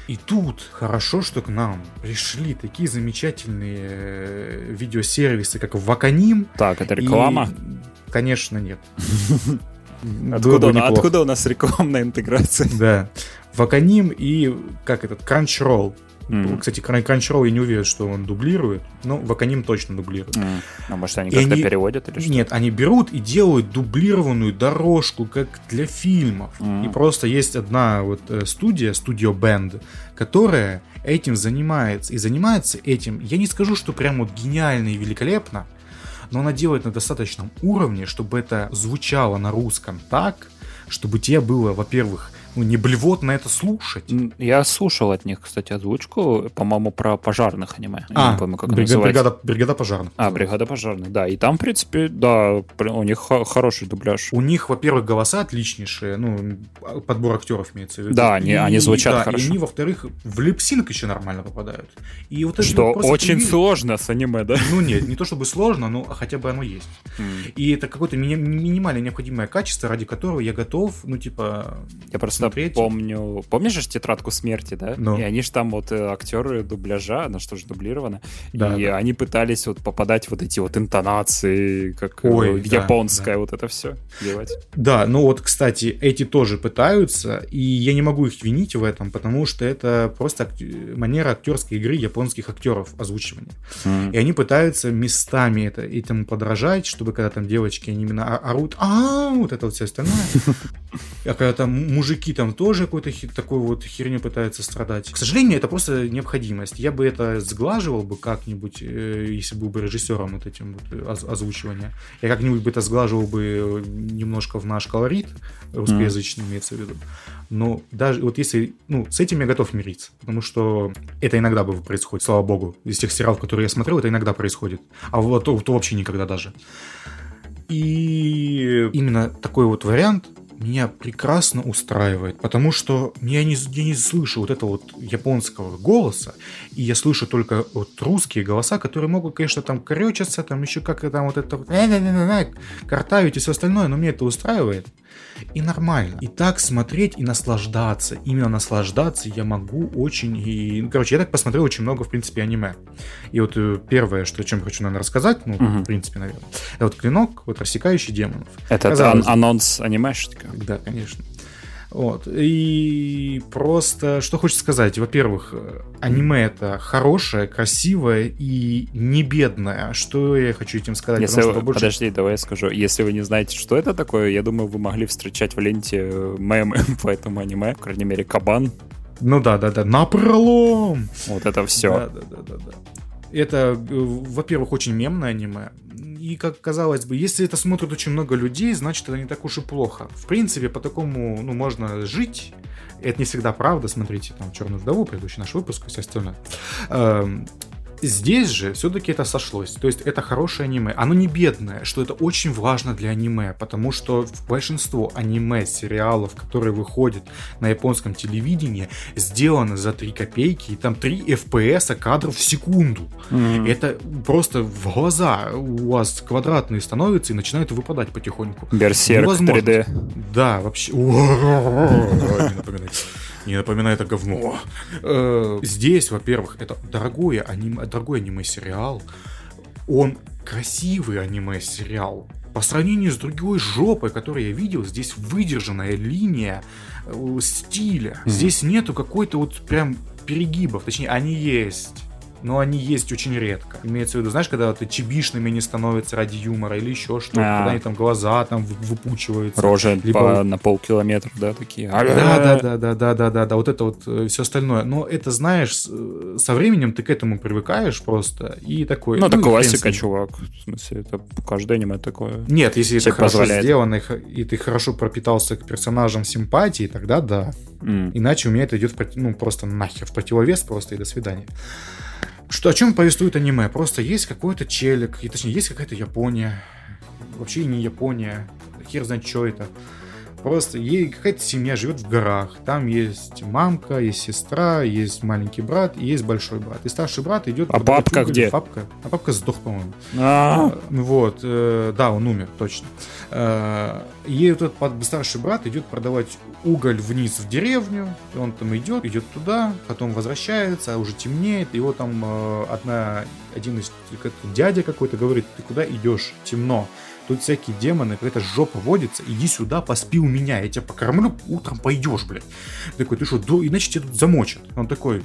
И тут хорошо, что к нам пришли такие замечательные э, видеосервисы, как Ваканим. Так, это реклама? И... Конечно, нет. Откуда, у, откуда у нас рекламная интеграция? Да. Ваканим и как этот Crunchyroll. Mm. Кстати, Crunchyroll я не уверен, что он дублирует, но Ваканим точно дублирует. Mm. А может они как-то они... переводят или что? Нет, они берут и делают дублированную дорожку, как для фильмов. Mm. И просто есть одна вот э, студия, Studio Band, которая этим занимается. И занимается этим, я не скажу, что прям вот гениально и великолепно, но она делает на достаточном уровне, чтобы это звучало на русском так, чтобы тебе было, во-первых, ну, не блевот на это слушать. Я слушал от них, кстати, озвучку, по-моему, про пожарных аниме. Я а, не помню, как брига- бригада, бригада пожарных. А, бригада пожарных, да. И там, в принципе, да, у них хороший дубляж. У них, во-первых, голоса отличнейшие, ну, подбор актеров имеется в виду. Да, они, и, они звучат да, хорошо. И они, во-вторых, в липсинг еще нормально попадают. И вот это Что очень привил... сложно с аниме, да? Ну нет, не то чтобы сложно, но хотя бы оно есть. Mm. И это какое-то ми- минимально необходимое качество, ради которого я готов, ну, типа, я просто смотреть. помню... Помнишь же «Тетрадку смерти», да? Ну. И они же там вот э, актеры дубляжа, она что же дублировано, да, и да. они пытались вот попадать вот эти вот интонации, как э, Ой, японская, да, вот это все делать. Да, ну вот, кстати, эти тоже пытаются, и я не могу их винить в этом, потому что это просто манера актерской игры японских актеров озвучивания. Mm. И они пытаются местами это, этому подражать, чтобы когда там девочки, они именно орут, а вот это вот все остальное. А когда там мужики там тоже какой-то такой вот херню пытаются страдать. К сожалению, это просто необходимость. Я бы это сглаживал бы как-нибудь, э, если был бы режиссером вот этим вот оз- озвучивания. Я как-нибудь бы это сглаживал бы немножко в наш колорит, русскоязычный имеется в виду. Но даже вот если, ну, с этим я готов мириться, потому что это иногда бы происходит, слава богу. Из тех сериалов, которые я смотрел, это иногда происходит. А вот то, то вообще никогда даже. И именно такой вот вариант меня прекрасно устраивает, потому что я не, я не слышу вот этого вот японского голоса, и я слышу только вот русские голоса, которые могут, конечно, там корючиться, там еще как-то там вот это картавить и все остальное, но мне это устраивает и нормально. И так смотреть и наслаждаться. Именно наслаждаться я могу очень... И, короче, я так посмотрел очень много, в принципе, аниме. И вот э, первое, что, о чем хочу, наверное, рассказать, ну, угу. в принципе, наверное, это вот клинок, вот рассекающий демонов. Это ан- анонс анимешечка? Да, конечно. Вот. И просто, что хочется сказать. Во-первых, аниме это хорошее, красивое и не бедное. Что я хочу этим сказать? Если вы... побольше... Подожди, давай я скажу. Если вы не знаете, что это такое, я думаю, вы могли встречать в ленте э, мемы по этому аниме. По крайней мере, Кабан. Ну да, да, да. Напролом! Вот это все. Да, да, да, да. да. Это, э, во-первых, очень мемное аниме и, как казалось бы, если это смотрит очень много людей, значит, это не так уж и плохо. В принципе, по такому, ну, можно жить. Это не всегда правда, смотрите, там, «Черную вдову», предыдущий наш выпуск и все остальное. Здесь же все-таки это сошлось. То есть это хорошее аниме. Оно не бедное, что это очень важно для аниме, потому что большинство аниме, сериалов, которые выходят на японском телевидении, сделано за 3 копейки, и там 3 FPS кадров в секунду. Mm-hmm. Это просто в глаза у вас квадратные становятся и начинают выпадать потихоньку. Берсерк 3D. Да, вообще. Не напоминает это говно. Э, здесь, во-первых, это дорогое аниме, дорогой аниме-сериал. Он красивый аниме-сериал. по сравнению с другой жопой, которую я видел, здесь выдержанная линия э, стиля. Здесь нету какой-то вот прям перегибов, точнее, они есть но они есть очень редко. Имеется в виду, знаешь, когда вот чебишными не становятся ради юмора или еще что-то, а. когда они там глаза там выпучиваются. Рожи либо... по, на полкилометра, да, такие. Да, да, да, да, да, да, да, да, вот это вот э, все остальное. Но это, знаешь, э, со временем ты к этому привыкаешь просто и такой... Ну, это ну, классика, чувак. В смысле, это каждое аниме такое. Нет, если это хорошо позволяет. сделано, и ты хорошо пропитался к персонажам симпатии, тогда да. Mm. Иначе у меня это идет, ну, просто нахер в противовес просто и до свидания. Что, о чем повествует аниме? Просто есть какой-то челик, и точнее, есть какая-то Япония. Вообще не Япония. Хер знает, что это. Просто ей какая-то семья живет в горах. Там есть мамка, есть сестра, есть маленький брат и есть большой брат. И старший брат идет... А папка где? Папка. А папка сдох, по-моему. А, вот. Э, да, он умер, точно. Э, и этот старший брат идет продавать уголь вниз в деревню. Он там идет, идет туда, потом возвращается, а уже темнеет. Его там э, одна, один из дядя какой-то говорит, ты куда идешь? Темно. Тут всякие демоны, какая-то жопа водится, иди сюда, поспи у меня, я тебя покормлю, утром пойдешь, блядь. Такой, ты что, иначе тебя тут замочат. Он такой,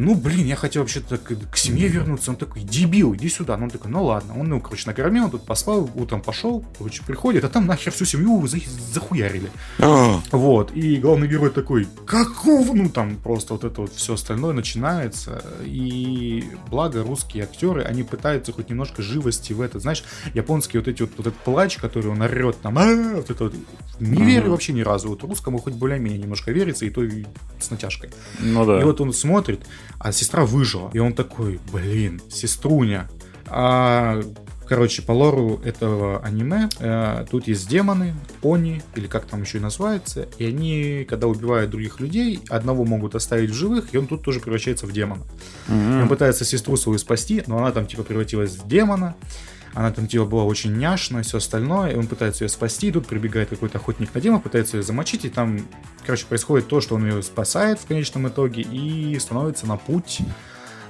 ну, блин, я хотел вообще-то к, к семье вернуться. Он такой, дебил, иди сюда. Ну, он такой, ну ладно. Он его, короче, накормил, он тут поспал, утром пошел, короче, приходит, а там нахер всю семью за, захуярили. А. Вот, и главный герой такой, какого? Ну, там просто вот это вот все остальное начинается. И благо русские актеры, они пытаются хоть немножко живости в это. Знаешь, японские вот эти вот, вот этот плач, который он орет там, а вот это вот, не верю вообще ни разу. Вот русскому хоть более-менее немножко верится, и то и с натяжкой. Ну да. И вот он смотрит, а сестра выжила. И он такой, блин, сеструня. А Короче, по лору этого аниме э, тут есть демоны, они, или как там еще и называется, и они, когда убивают других людей, одного могут оставить в живых, и он тут тоже превращается в демона. Mm-hmm. Он пытается сестру свою спасти, но она там типа превратилась в демона, она там типа была очень няшная, все остальное, и он пытается ее спасти, и тут прибегает какой-то охотник на демона, пытается ее замочить, и там, короче, происходит то, что он ее спасает в конечном итоге, и становится на путь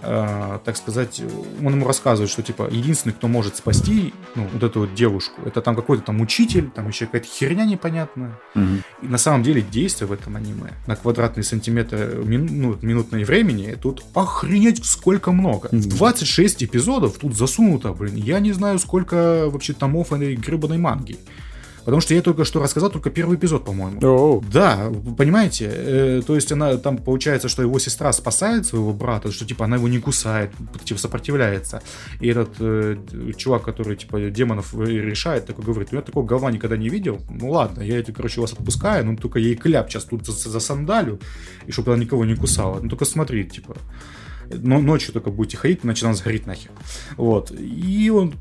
э, так сказать, он ему рассказывает, что типа единственный, кто может спасти ну, вот эту вот девушку, это там какой-то там учитель, там еще какая-то херня непонятная. Угу. И на самом деле действие в этом аниме на квадратный сантиметр мин, ну, минутное времени тут охренеть сколько много. Угу. 26 эпизодов тут засунуто, блин. Я не знаю, сколько вообще томов этой гребаной манги. Потому что я только что рассказал только первый эпизод, по-моему. Oh. Да, понимаете? Э, то есть она там получается, что его сестра спасает своего брата, что типа она его не кусает, типа сопротивляется. И этот э, чувак, который типа демонов решает, такой говорит, «Ну, я такого говна никогда не видел. Ну ладно, я это, короче, вас отпускаю, но только ей кляп сейчас тут за, за сандалю, и чтобы она никого не кусала. Ну только смотри, типа но ночью только будете ходить, иначе она сгорит нахер. Вот. И он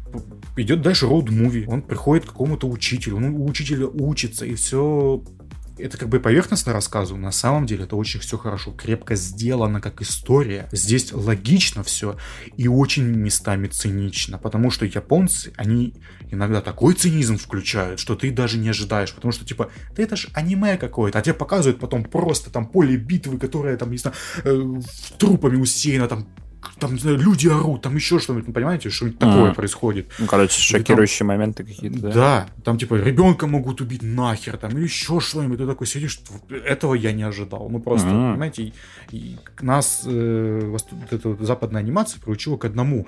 идет дальше роуд-муви. Он приходит к какому-то учителю. Он у учителя учится, и все это как бы поверхностно рассказываю, на самом деле это очень все хорошо, крепко сделано как история. Здесь логично все и очень местами цинично, потому что японцы, они иногда такой цинизм включают, что ты даже не ожидаешь, потому что типа, да это ж аниме какое-то, а тебе показывают потом просто там поле битвы, которое там, не знаю, э, трупами усеяно, там там, не знаю, люди орут, там еще что-нибудь, ну, понимаете, что-нибудь такое а. происходит. Ну, короче, шокирующие там, моменты какие-то, да? Да, там, типа, ребенка могут убить нахер, там, или еще что-нибудь, ты такой сидишь, этого я не ожидал. Ну, просто, понимаете, и, и нас э, вот эта западная анимация приучила к одному,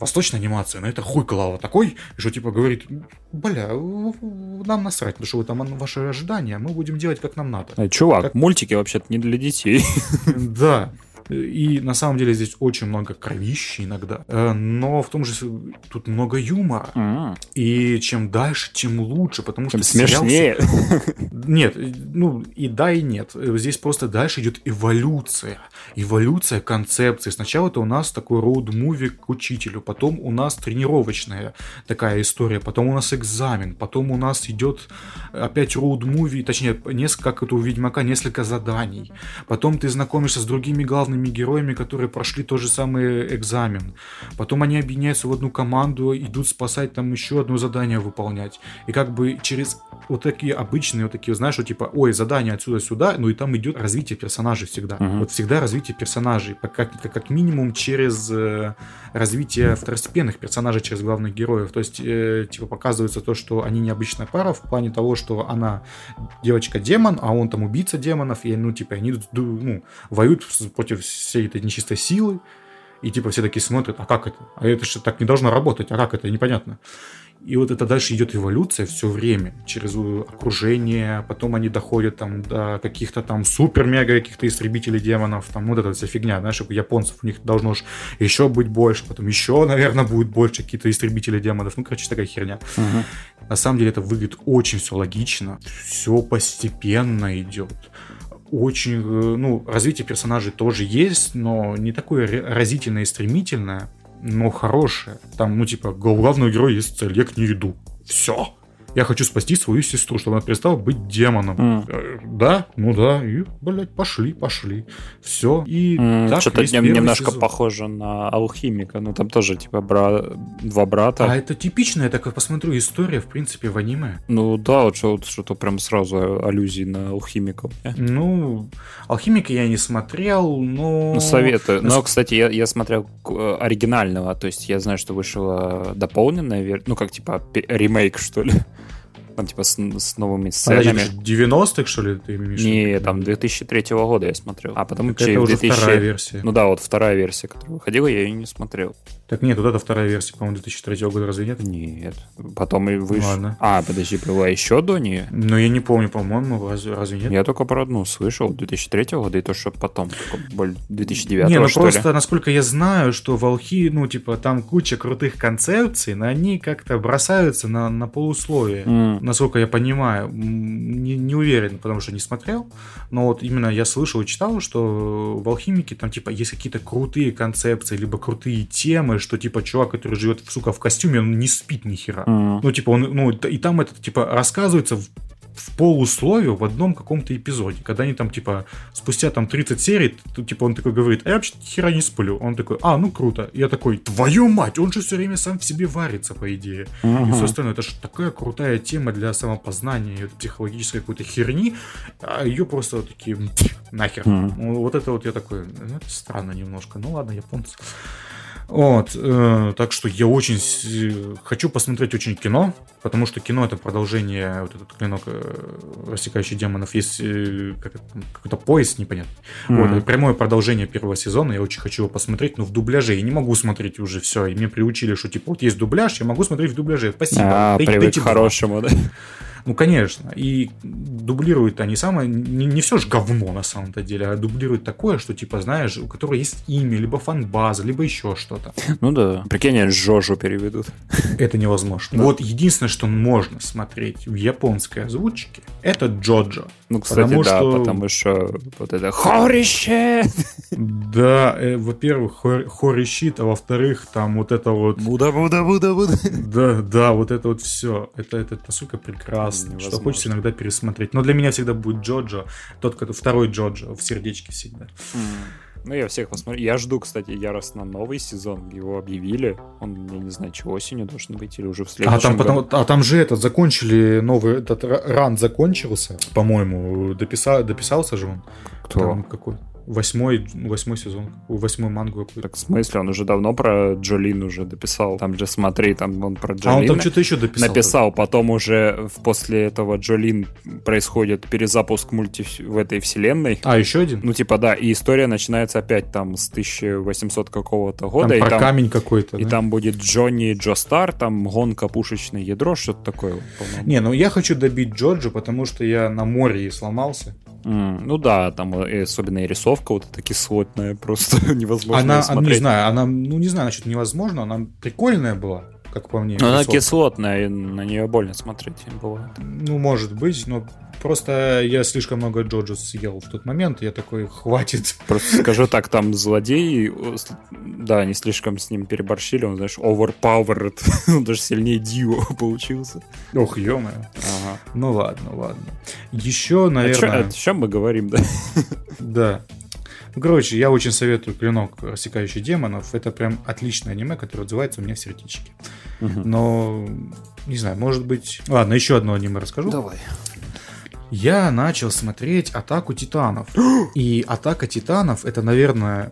восточная анимация, на это хуй клала такой, что типа говорит, бля, нам насрать, потому что вы там ваши ожидания, мы будем делать как нам надо. Э, чувак, как... мультики вообще-то не для детей. Да, и на самом деле здесь очень много кровищи иногда. Э, но в том же тут много юмора. А. И чем дальше, тем лучше, потому что... смешнее. Нет, ну и да, и нет. Здесь просто дальше идет эволюция. Эволюция концепции. Сначала это у нас такой роуд-муви к учителю, потом у нас тренировочная такая история, потом у нас экзамен, потом у нас идет опять роуд-муви, точнее, несколько, как это у Ведьмака, несколько заданий. Потом ты знакомишься с другими главными главными героями, которые прошли тот же самый экзамен. Потом они объединяются в одну команду, идут спасать там еще одно задание выполнять. И как бы через вот такие обычные, вот такие, знаешь, вот типа, ой, задание отсюда-сюда, ну и там идет развитие персонажей всегда. Uh-huh. Вот всегда развитие персонажей, как, как, как минимум через э, развитие второстепенных персонажей, через главных героев. То есть, э, типа, показывается то, что они необычная пара в плане того, что она девочка-демон, а он там убийца демонов, и, ну, типа, они ну, воюют против всей этой нечистой силы, и типа все такие смотрят, а как это? А это же так не должно работать, а как это? Непонятно. И вот это дальше идет эволюция все время, через окружение, потом они доходят там до каких-то там супер-мега каких-то истребителей демонов, там вот эта вся фигня, знаешь, у японцев у них должно ж еще быть больше, потом еще, наверное, будет больше какие-то истребители демонов, ну, короче, такая херня. Угу. На самом деле это выглядит очень все логично, все постепенно идет очень, э, ну, развитие персонажей тоже есть, но не такое разительное и стремительное но хорошее. Там, ну, типа, главного героя есть цель, я к ней иду. Все я хочу спасти свою сестру, чтобы она перестала быть демоном. Mm. Да, ну да, и, блядь, пошли, пошли. Все. И mm, так Что-то немножко сезон. похоже на алхимика. Ну, там тоже, типа, бра... два брата. А это типичная, я так посмотрю, история, в принципе, в аниме. Ну, да, вот что-то, что прям сразу аллюзии на алхимиков. Ну, алхимика я не смотрел, но... Ну, советую. Но, кстати, я, я смотрел э, оригинального, то есть я знаю, что вышла дополненная версия, ну, как, типа, ремейк, что ли там типа с, с новыми сценами. 90-х, что ли, ты имеешь? Не, там 2003 года я смотрел. А потом так это уже 2000... вторая версия. Ну да, вот вторая версия, которая выходила, я ее не смотрел. Так нет, вот это вторая версия, по-моему, 2003 года, разве нет? Нет. Потом и вышел. Ладно. А, подожди, была еще до нее? Ну, я не помню, по-моему, разве, разве нет? Я только про одну слышал, 2003 года, и то, что потом, 2009 Не, ну просто, ли? насколько я знаю, что волхи, ну, типа, там куча крутых концепций, но они как-то бросаются на, на полусловие. Mm насколько я понимаю, не, не уверен, потому что не смотрел, но вот именно я слышал и читал, что в алхимике там типа есть какие-то крутые концепции, либо крутые темы, что типа чувак, который живет, сука, в костюме, он не спит ни хера. Mm. Ну, типа, он, ну, и там это, типа, рассказывается в в полусловию в одном каком-то эпизоде, когда они там, типа, спустя там 30 серий, то, типа, он такой говорит, а я вообще хера не сплю. Он такой, а, ну круто. И я такой, твою мать, он же все время сам в себе варится, по идее. Uh-huh. И все остальное. Это же такая крутая тема для самопознания, психологической какой-то херни, а ее просто вот такие, нахер. Uh-huh. Вот это вот я такой, ну, это странно немножко. Ну ладно, японцы. Вот, э, так что я очень хочу посмотреть очень кино, потому что кино это продолжение, вот этот клинок э, рассекающий демонов, есть э, как какой-то пояс непонятный. Mm-hmm. Вот, прямое продолжение первого сезона, я очень хочу его посмотреть, но в дубляже я не могу смотреть уже все, и мне приучили, что типа вот есть дубляж, я могу смотреть в дубляже, спасибо. А, Дайте, привык к хорошему, да? Ну, конечно. И дублируют они самое... Не, не все же говно на самом-то деле, а дублируют такое, что, типа, знаешь, у которого есть имя, либо фан-база, либо еще что-то. Ну да. Прикинь, они Жожу переведут. Это невозможно. Да. Вот единственное, что можно смотреть в японской озвучке, это Джоджо. Ну, кстати, потому да, что... потому что вот это хорище! Да, э, во-первых, хорищит, а во-вторых, там вот это вот... Буда, буда, буда, буда. Да, да, вот это вот все. Это, это настолько прекрасно невозможно. Что хочется иногда пересмотреть. Но для меня всегда будет Джоджо, тот, который второй Джоджо в сердечке всегда. Mm. Ну, я всех посмотрю. Я жду, кстати, яростно новый сезон. Его объявили. Он, я не знаю, что осенью должен быть или уже в следующем а там, году. Потом, а там же этот, закончили новый, этот ран закончился, по-моему. Дописа, дописался же он. Кто? Там какой? Восьмой, восьмой сезон, восьмой мангу какой-то. Так в смысле, он уже давно про Джолин уже дописал. Там же смотри, там он про Джолин. А он там что-то еще дописал. Написал, потом уже после этого Джолин происходит перезапуск мульти в этой вселенной. А, еще один? Ну, типа, да, и история начинается опять там с 1800 какого-то года. Там и про там, камень какой-то. И да? там будет Джонни Джо Стар, там гонка пушечное ядро, что-то такое. Не, ну я хочу добить Джорджа, потому что я на море и сломался. Mm, ну да, там и особенно и рисовка вот эта кислотная, просто невозможно она, смотреть. Не знаю, она, ну не знаю, насчет невозможно, она прикольная была, как по мне. Она рисовка. кислотная, на нее больно смотреть было. Ну, может быть, но Просто я слишком много Джоджо съел в тот момент, я такой, хватит. Просто скажу так, там злодей, да, они слишком с ним переборщили, он, знаешь, overpowered, он даже сильнее Дио получился. Ох, ё ага. Ну ладно, ладно. Еще, наверное... А чё, о чем мы говорим, да? Да. Ну, короче, я очень советую «Клинок, рассекающий демонов». Это прям отличное аниме, которое отзывается у меня в сердечке. Мгм. Но, не знаю, может быть... Ладно, еще одно аниме расскажу. Давай. Я начал смотреть «Атаку титанов». И «Атака титанов» — это, наверное,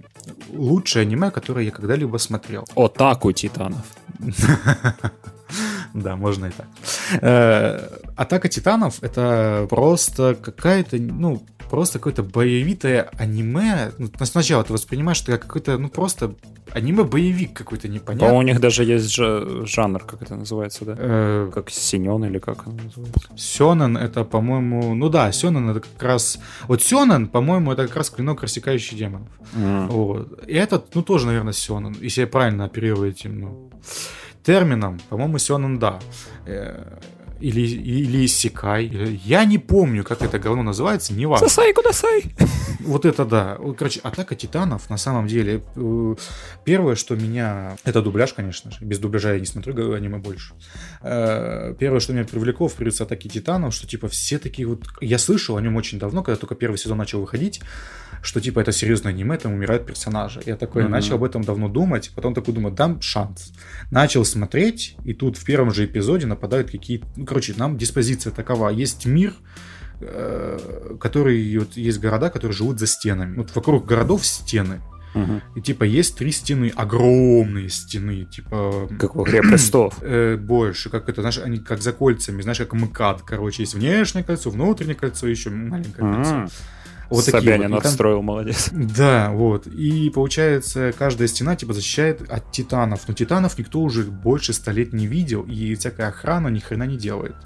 лучшее аниме, которое я когда-либо смотрел. Атаку титанов. Да, можно и так. Э, Атака титанов это просто какая-то, ну, просто какое-то боевитое аниме. Ну, сначала ты воспринимаешь это как какой-то, ну, просто аниме-боевик какой-то По-моему, непонятный. у них даже есть жа- жанр, как это называется, да? Э, Как синен или как оно называется? Сёнэн это, по-моему, ну да, Сёнэн это как раз... Вот Сёнэн, по-моему, это как раз клинок, рассекающий демонов. Вот. И этот, ну, тоже, наверное, Сёнэн. Если я правильно оперирую этим, ну, термином, по-моему, Сёнэн, да. Или, или Иссякай. Или- Я не помню, как это говно называется, неважно. Сосай, кудасай. Вот это да. Короче, Атака Титанов, на самом деле, э, первое, что меня... Это дубляж, конечно же. Без дубляжа я не смотрю аниме больше. Э, Первое, что меня привлекло в придется Атаки Титанов, что, типа, все такие вот... Я слышал о нем очень давно, когда только первый сезон начал выходить, что, типа, это серьезное аниме, там умирают персонажи. Я такой Мгм. начал об этом давно думать, потом такой думаю, дам шанс. Начал смотреть, и тут в первом же эпизоде нападают какие-то... Короче, нам диспозиция такова. Есть мир, э, который... Вот есть города, которые живут за стенами. Вот вокруг городов стены. Мгм. И, типа, есть три стены, огромные стены, типа... Как в «Игре престолов». э, больше, как это, знаешь, они как за кольцами, знаешь, как МКАД, короче, есть внешнее кольцо, внутреннее кольцо, еще маленькое кольцо. Вот Собянин вот. Отстроил, молодец. да, вот. И получается, каждая стена типа защищает от титанов. Но титанов никто уже больше ста лет не видел, и всякая охрана ни хрена не делает.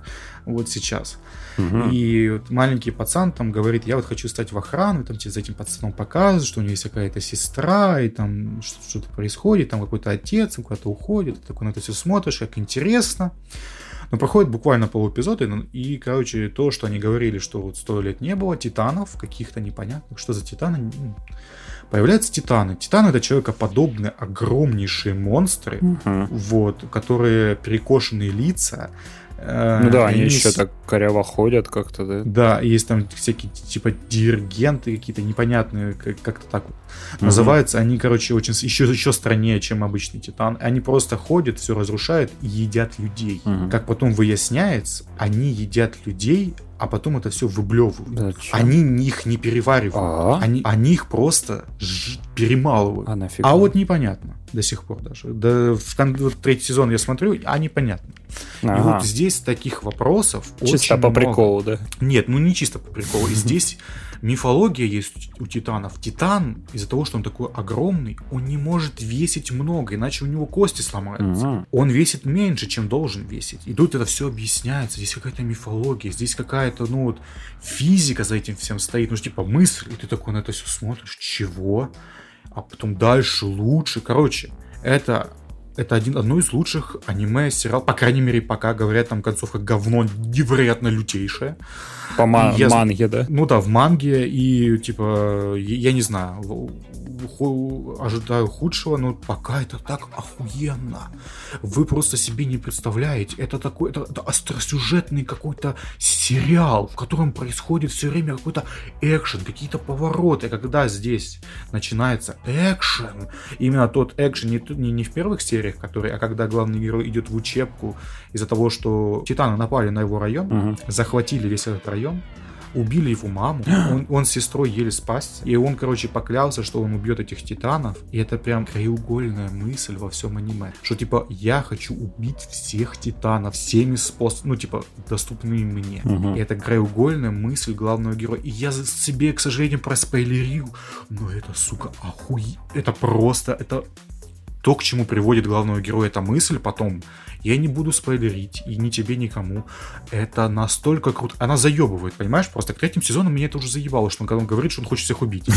Вот сейчас. Мгм. И вот маленький пацан там говорит, я вот хочу стать в охрану, и там тебе за этим пацаном показывают, что у него есть какая-то сестра, и там что- что-то происходит, там какой-то отец, он куда-то уходит, ты такой на это все смотришь, как интересно. Но проходит буквально полэпизода, и, ну, короче, то, что они говорили, что вот сто лет не было титанов, каких-то непонятных, что за титаны, м, появляются титаны. Титаны это человекоподобные, огромнейшие монстры, Мгм. вот, которые перекошенные лица. Ну да, они с- еще так коряво ходят как-то, да? да, есть там всякие типа диригенты какие-то непонятные, как- как-то так вот Мгм. называются. Они, короче, очень с- еще, еще страннее, чем обычный титан. Они просто ходят, все разрушают и едят людей. Мгм. Как потом выясняется, они едят людей, а потом это все выблевывают. Да? Они их не переваривают. А? Они, они их просто ж- перемалывают. А нафига? А вот непонятно до сих пор даже. Да, в кон- вот третий сезон я смотрю, а непонятно. И Ага. вот здесь таких вопросов Чисто очень по много. приколу, да? Нет, ну не чисто по приколу. И здесь мифология есть у титанов. Титан, из-за того, что он такой огромный, он не может весить много, иначе у него кости сломаются. Мгм. Он весит меньше, чем должен весить. И тут это все объясняется. Здесь какая-то мифология, здесь какая-то, ну вот, физика за этим всем стоит. Ну, типа, мысль. И ты такой на это все смотришь. Чего? А потом дальше лучше. Короче, это это один, одно из лучших аниме сериал, по крайней мере, пока говорят, там концовка говно невероятно лютейшая. По ма- Я- манге, да? Ну да, в манге и типа, я, я не знаю, ху- ожидаю худшего, но пока это так охуенно. Вы просто себе не представляете. Это такой, это, это остросюжетный какой-то сериал, в котором происходит все время какой-то экшен, какие-то повороты. Когда здесь начинается экшен, именно тот экшен не, не, не в первых сериях, который, а когда главный герой идет в учебку из-за того, что титаны напали на его район, Мгм. захватили весь этот район, убили его маму, он, он с сестрой еле спасся, и он, короче, поклялся, что он убьет этих титанов, и это прям краеугольная мысль во всем аниме, что, типа, я хочу убить всех титанов всеми способами, ну, типа, доступными мне. Мгм. И это краеугольная мысль главного героя. И я себе, к сожалению, проспойлерил, но это, сука, охуе... Это просто, это то, к чему приводит главного героя эта мысль потом, я не буду спойлерить, и ни тебе, никому. Это настолько круто. Она заебывает, понимаешь? Просто к третьим сезонам меня это уже заебало, что он когда он говорит, что он хочет всех убить.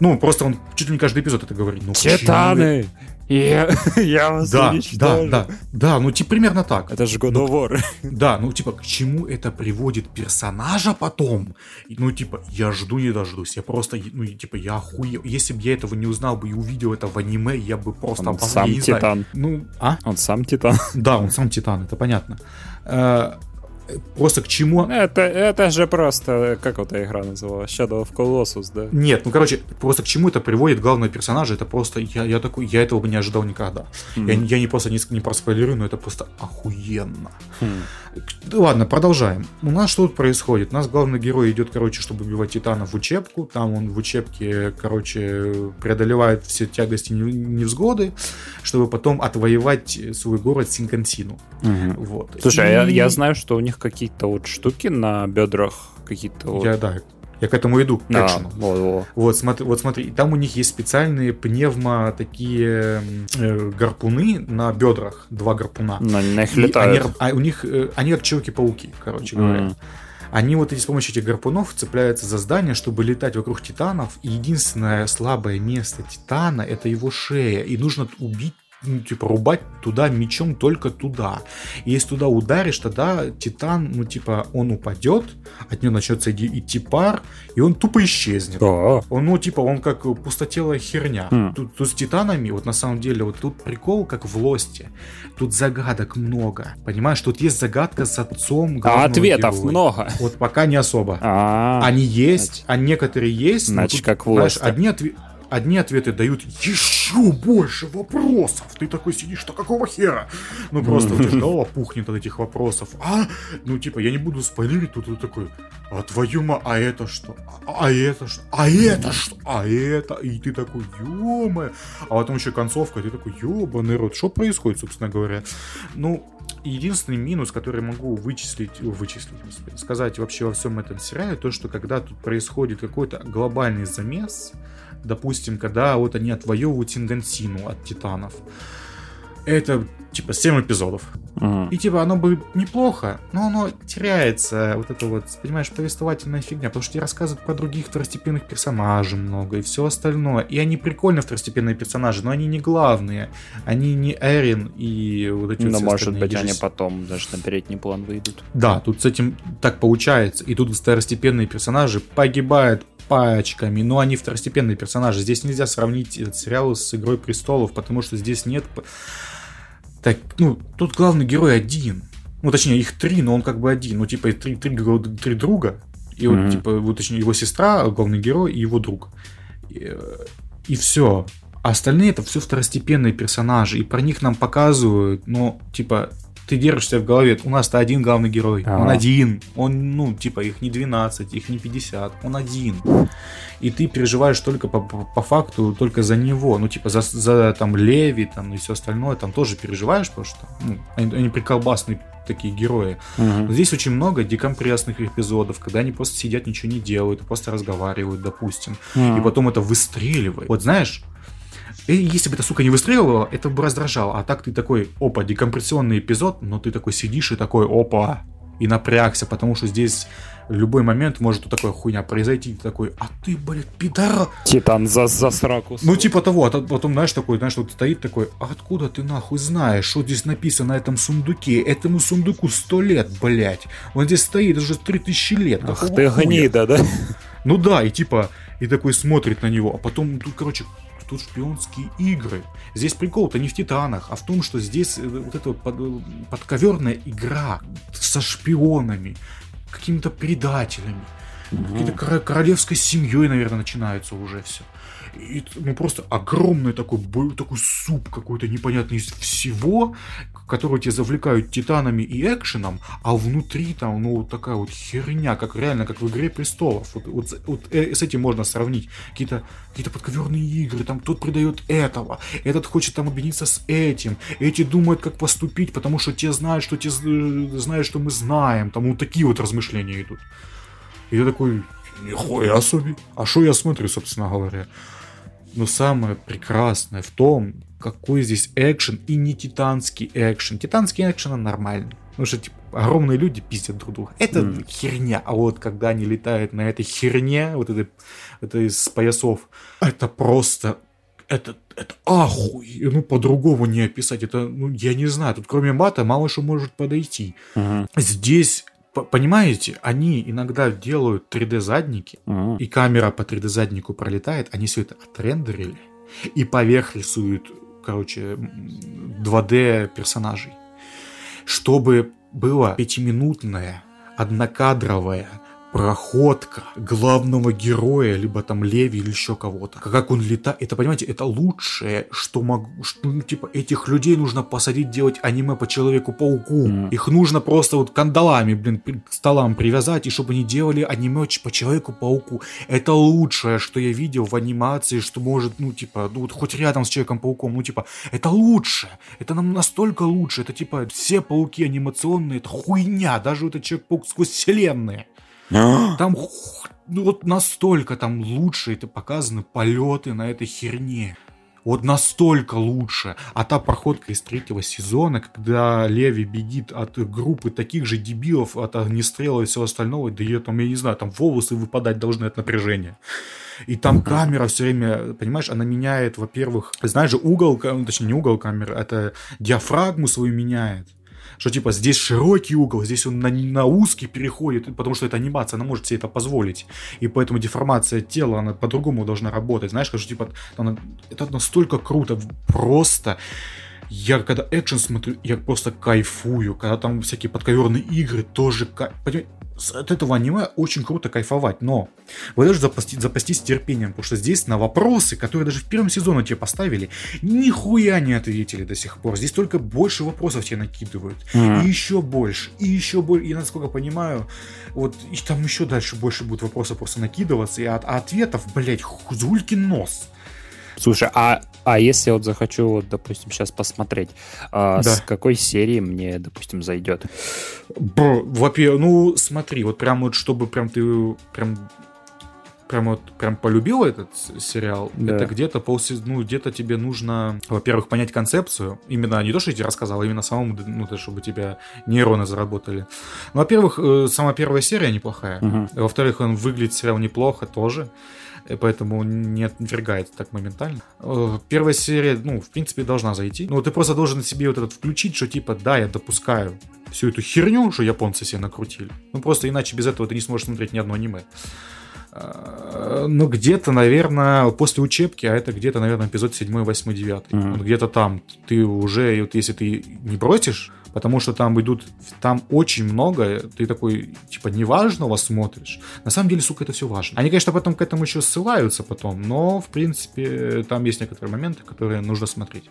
Ну, просто он чуть ли не каждый эпизод это говорит. Ну, Титаны! Я, я вас Да, да, уничтожу. да, да, ну типа примерно так. Это же God of War. Да, ну типа к чему это приводит персонажа потом? Ну типа я жду не дождусь, я просто, ну типа я охуел. Если бы я этого не узнал бы и увидел это в аниме, я бы просто... Он сам. Титан. Ну, а? Он сам Титан. Да, он сам Титан, это понятно. Просто к чему... Это, это же просто, как эта игра называлась? Shadow of Colossus, да? Нет, ну, короче, просто к чему это приводит главного персонажа, это просто, я, я такой, я этого бы не ожидал никогда. Mm. Я, я не просто не, не проспойлерую, но это просто охуенно. Mm. Ладно, продолжаем. У нас что тут происходит? У нас главный герой идет, короче, чтобы убивать титанов в учебку. Там он в учебке, короче, преодолевает все тягости невзгоды, чтобы потом отвоевать свой город Синкансину. Угу. Вот. Слушай, И... а я, я знаю, что у них какие-то вот штуки на бедрах какие-то вот... Я, да, я к этому иду, к а, экшену. Вот, смотри, вот смотри, там у них есть специальные пневмо такие э, гарпуны на бедрах, два гарпуна. На, на них летают. Они, а у них, э, они как Человеки-пауки, короче говоря. Mm. Они вот эти с помощью этих гарпунов цепляются за здание, чтобы летать вокруг титанов. И единственное слабое место титана это его шея. И нужно убить ну, типа, рубать туда мечом только туда. И если туда ударишь, тогда Титан, ну, типа, он упадет, от него начнется идти пар, и он тупо исчезнет. Да. Он, ну, типа, он как пустотелая херня. Mm. Тут, тут с Титанами, вот на самом деле, вот тут прикол, как в Лосте. Тут загадок много. Понимаешь, тут есть загадка с отцом А ответов героя. много. Вот пока не особо. А-а-а. Они есть, а некоторые есть. Значит, тут, как в Лосте. Одни ответы одни ответы дают еще больше вопросов. Ты такой сидишь, что какого хера? Ну просто у тебя голова пухнет от этих вопросов. А, ну типа, я не буду спойлерить, тут ты такой, а твою ма, а это что? А, а это что? А это что? А это? И ты такой, ё А потом еще концовка, ты такой, ёбаный рот, что происходит, собственно говоря? Ну, единственный минус, который могу вычислить, вычислить, господи, сказать вообще во всем этом сериале, то, что когда тут происходит какой-то глобальный замес, допустим, когда вот они отвоевывают Синденсину от Титанов. Это типа 7 эпизодов. Uh-huh. И типа оно бы неплохо, но оно теряется, вот это вот, понимаешь, повествовательная фигня, потому что тебе рассказывают про других второстепенных персонажей много и все остальное. И они прикольные второстепенные персонажи, но они не главные. Они не Эрин и вот эти Но вот может быть они потом даже на передний план выйдут. Да, тут с этим так получается. И тут второстепенные персонажи погибают пачками, но они второстепенные персонажи. Здесь нельзя сравнить этот сериал с Игрой престолов, потому что здесь нет... Так, ну, тут главный герой один. Ну, точнее, их три, но он как бы один. Ну, типа, три, три, три друга. И mm-hmm. вот, типа, вот, точнее, его сестра, главный герой, и его друг. И, и все. А остальные это все второстепенные персонажи. И про них нам показывают, ну, типа, ты держишься в голове, у нас-то один главный герой, А-а-а. он один, он, ну, типа, их не 12, их не 50, он один. И ты переживаешь только по, по, по факту, только за него, ну, типа, за, за там Леви, там, и все остальное, там тоже переживаешь, потому что ну, они, они приколбасные такие герои. Угу. Но здесь очень много декомпрессных эпизодов, когда они просто сидят, ничего не делают, просто разговаривают, допустим. Угу. И потом это выстреливает. Вот знаешь, и если бы эта сука не выстреливала, это бы раздражало. А так ты такой, опа, декомпрессионный эпизод, но ты такой сидишь и такой, опа, и напрягся, потому что здесь в любой момент может вот такая хуйня произойти. Ты такой, а ты, блядь, пидор. Титан за, за сраку. Ну, типа того, а потом, знаешь, такой, знаешь, вот стоит такой, а откуда ты нахуй знаешь, что здесь написано на этом сундуке? Этому сундуку сто лет, блядь. Он здесь стоит уже три тысячи лет. Ах ты гнида, да? Ну да, и типа, и такой смотрит на него, а потом тут, короче, тут шпионские игры. Здесь прикол-то не в Титанах, а в том, что здесь э, вот эта вот под, э, подковерная игра со шпионами, какими-то предателями, угу. какой-то королевской семьей, наверное, начинается уже все. И, ну, просто огромный такой, такой суп какой-то непонятный из всего, который тебя завлекают титанами и экшеном, а внутри там, ну, вот такая вот херня, как реально, как в «Игре престолов». Вот, вот, вот э, с этим можно сравнить. Какие-то какие подковерные игры, там тот придает этого, этот хочет там объединиться с этим, эти думают, как поступить, потому что те знают, что те знают, что мы знаем. Там вот такие вот размышления идут. И я такой, нихуя себе. А что я смотрю, собственно говоря? Но самое прекрасное в том, какой здесь экшен и не титанский экшен. Титанский экшен нормальный. Потому что типа, огромные люди пиздят друг друга. Это mm. херня. А вот когда они летают на этой херне, вот это, это из поясов, это просто это, это ахуй, ну по-другому не описать, это, ну я не знаю, тут кроме мата мало что может подойти. Uh-huh. Здесь Понимаете, они иногда делают 3D-задники, uh-huh. и камера по 3D-заднику пролетает, они все это отрендерили, и поверх рисуют короче, 2D персонажей. Чтобы была пятиминутная, однокадровая проходка главного героя, либо там Леви или еще кого-то. Как он летает, это, понимаете, это лучшее, что могу, что, ну, типа, этих людей нужно посадить делать аниме по Человеку-пауку. Mm. Их нужно просто вот кандалами, блин, к столам привязать, и чтобы они делали аниме по Человеку-пауку. Это лучшее, что я видел в анимации, что может, ну, типа, ну, вот хоть рядом с Человеком-пауком, ну, типа, это лучше. Это нам настолько лучше. Это, типа, все пауки анимационные, это хуйня. Даже вот этот Человек-паук сквозь вселенные. Там ну, вот настолько там лучше это показаны полеты на этой херне. Вот настолько лучше. А та проходка из третьего сезона, когда Леви бегит от группы таких же дебилов, от огнестрела и всего остального, да я там, я не знаю, там волосы выпадать должны от напряжения. И там камера все время, понимаешь, она меняет, во-первых, знаешь же, угол, точнее не угол камеры, это диафрагму свою меняет что типа здесь широкий угол, здесь он на, на узкий переходит, потому что это анимация, она может себе это позволить. И поэтому деформация тела, она по-другому должна работать. Знаешь, что типа она, это настолько круто, просто я когда экшен смотрю, я просто кайфую. Когда там всякие подковерные игры, тоже кайф от этого аниме очень круто кайфовать, но вы должны запастись, запастись терпением, потому что здесь на вопросы, которые даже в первом сезоне тебе поставили, нихуя не ответили до сих пор. Здесь только больше вопросов тебе накидывают. Mm-hmm. И еще больше, и еще больше. И насколько понимаю, вот и там еще дальше больше будет вопросов просто накидываться, и от, а ответов, блять, хузулькин нос. Слушай, а, а если вот захочу, вот, допустим, сейчас посмотреть, а, да. с какой серии мне, допустим, зайдет? Во-первых, ну смотри, вот прям вот чтобы прям ты прям прям вот прям полюбил этот сериал, да. это где-то полсезона, ну где-то тебе нужно, во-первых, понять концепцию, именно не то, что я тебе рассказал, а именно самому, ну то, чтобы тебя нейроны заработали. Ну, во-первых, э, сама первая серия неплохая, угу. во-вторых, он выглядит сериал неплохо тоже поэтому не отвергает так моментально. Э, первая серия, ну, в принципе, должна зайти. Ну, ты просто должен себе вот этот включить, что типа, да, я допускаю всю эту херню, что японцы себе накрутили. Ну, просто иначе без этого ты не сможешь смотреть ни одно аниме. Э, ну, где-то, наверное, после учебки, а это где-то, наверное, эпизод 7, 8, 9. Mm-hmm. Вот где-то там ты уже, вот если ты не бросишь, потому что там идут, там очень много, ты такой, типа, неважного смотришь. На самом деле, сука, это все важно. Они, конечно, потом к этому еще ссылаются потом, но, в принципе, там есть некоторые моменты, которые нужно смотреть.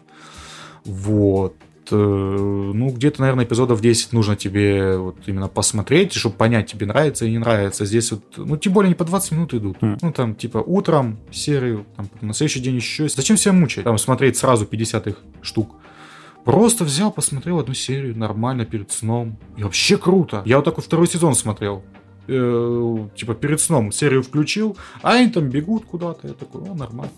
Вот э, ну, где-то, наверное, эпизодов 10 нужно тебе вот именно посмотреть, чтобы понять, тебе нравится или не нравится. Здесь вот, ну, тем более не по 20 минут идут. Mm. Ну, там, типа, утром серию, там, на следующий день еще. Зачем себя мучать? Там, смотреть сразу 50 их штук. Просто взял, посмотрел одну серию нормально перед сном. И вообще круто. Я вот такой второй сезон смотрел. Э, типа перед сном серию включил, а они там бегут куда-то. Я такой, ну нормально.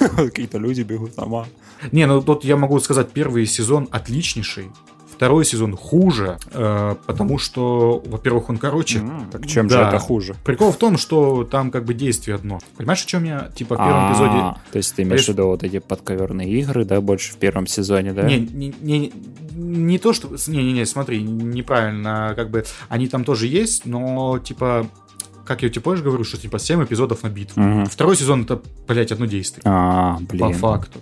Какие-то люди бегут сама. Не, ну тут я могу сказать, первый сезон отличнейший. Второй сезон хуже, э, потому что, во-первых, он короче. Mm, так чем да. же это хуже? Прикол в том, что там как бы действие одно. Понимаешь, о чем я, типа, в первом А-а-а. эпизоде... То есть ты имеешь в виду вот эти подковерные игры, да, больше в первом сезоне, да? Не, не, не, не то, что... Не-не-не, смотри, неправильно, как бы, они там тоже есть, но, типа, как я тебе позже говорю, что типа 7 эпизодов на битву. Угу. Второй сезон это, блядь, одно действие. А, блин. По факту.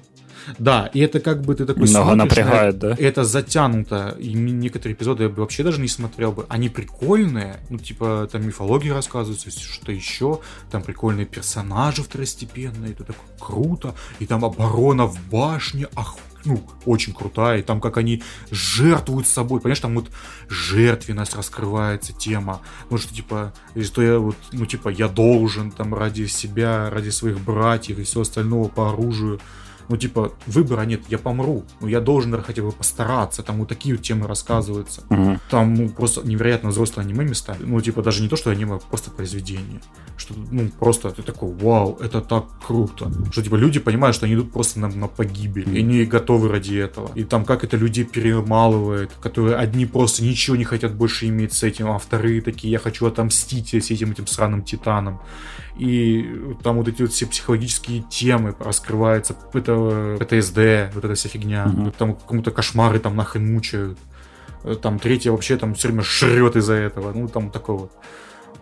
Да, и это как бы ты такой Много смотришь, напрягает, да? Это затянуто, и некоторые эпизоды я бы вообще даже не смотрел бы. Они прикольные, ну, типа, там мифологии рассказываются, что еще, там прикольные персонажи второстепенные, это так круто, и там оборона в башне, ах, ну, очень крутая, и там как они жертвуют собой, понимаешь, там вот жертвенность раскрывается тема, ну, что, типа, что я вот, ну, типа, я должен там ради себя, ради своих братьев и всего остального по оружию ну, типа, выбора нет, я помру, ну, я должен хотя бы постараться, там вот такие вот темы рассказываются. Угу. Там, ну, просто невероятно взрослые аниме места, ну, типа, даже не то, что аниме, а просто произведение. Что, ну, просто ты такой, вау, это так круто. Что, типа, люди понимают, что они идут просто на, на погибель, и они готовы ради этого. И там, как это людей перемалывает, которые одни просто ничего не хотят больше иметь с этим, а вторые такие, я хочу отомстить всем этим сраным титанам и там вот эти вот все психологические темы раскрываются, это ПТСД, вот эта вся фигня, mm-hmm. там кому-то кошмары там нахрен мучают, там третья вообще там все время шрет из-за этого, ну там такое вот.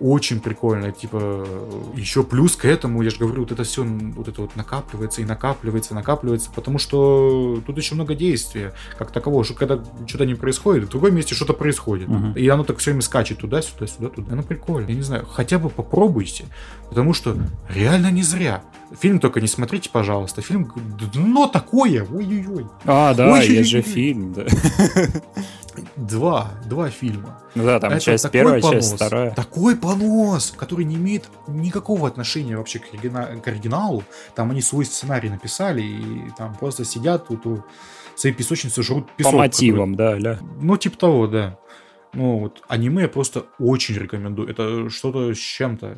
Очень прикольно, типа, еще плюс к этому, я же говорю, вот это все, вот это вот накапливается и накапливается, накапливается, потому что тут еще много действия, как такового, что когда что-то не происходит, в другом месте что-то происходит, uh-huh. и оно так все время скачет туда-сюда, сюда-туда, оно прикольно, я не знаю, хотя бы попробуйте, потому что реально не зря. Фильм только не смотрите, пожалуйста, фильм дно такое, ой-ой-ой. А, да, ой, есть же фильм, да. Два, два фильма. Ну да, там Это часть первая, понос, часть вторая. Такой понос, который не имеет никакого отношения вообще к, оригина... к оригиналу. Там они свой сценарий написали, и там просто сидят тут у своей песочницы жрут песок. По мотивам, который... да, да. Ну, типа того, да. Ну, вот аниме просто очень рекомендую. Это что-то с чем-то.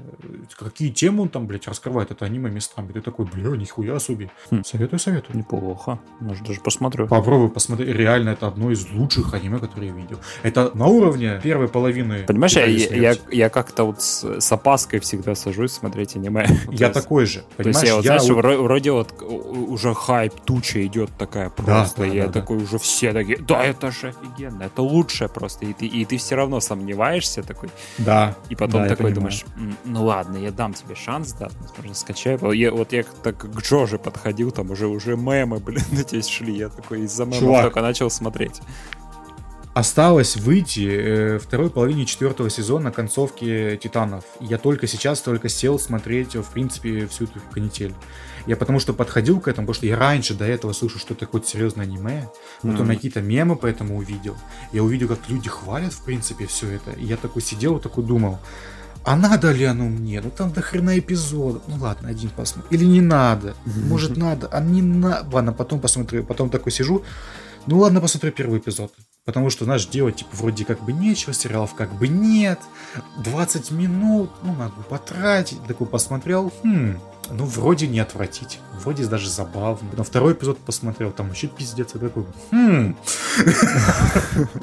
Какие темы он там, блядь, раскрывает это аниме местами. Ты такой, бля, нихуя себе. Хм. Советую, советую. Неплохо. Может, даже посмотрю. Попробуй посмотри. Реально, это одно из лучших аниме, которые я видел. Это на уровне первой половины. Понимаешь, я, я, я как-то вот с, с опаской всегда сажусь смотреть аниме. Я есть, такой же. Понимаешь, то есть я, вот, я знаешь, вот... вроде вот уже хайп, туча идет такая просто. Да, да, я да, такой да. уже все такие, да, это же офигенно, это лучшее просто. И ты, и ты все равно сомневаешься такой. Да. И потом да, такой думаешь, ну ладно, я дам тебе шанс, да, возможно, скачаю. Я, вот я так к Джоже подходил, там уже, уже мемы, блин, здесь шли. Я такой из-за мемов Чувак. только начал смотреть. Осталось выйти э, второй половине четвертого сезона концовки Титанов. Я только сейчас только сел смотреть, в принципе, всю эту канитель. Я потому что подходил к этому, потому что я раньше до этого слышал, что это какое-то серьезное аниме, потом mm. какие-то мемы поэтому увидел. Я увидел, как люди хвалят, в принципе, все это. И я такой сидел, такой думал, а надо ли оно мне? Ну там до хрена эпизодов. Ну ладно, один посмотрим. Или не надо? Может надо? А не надо? Ладно, потом посмотрю. Потом такой сижу. Ну ладно, посмотрю первый эпизод. Потому что, знаешь, делать, типа, вроде как бы нечего, сериалов как бы нет. 20 минут, ну, надо потратить. Такой посмотрел, хм, ну, вроде не отвратить, вроде даже забавно. Но второй эпизод посмотрел, там вообще пиздец, и такой, хм.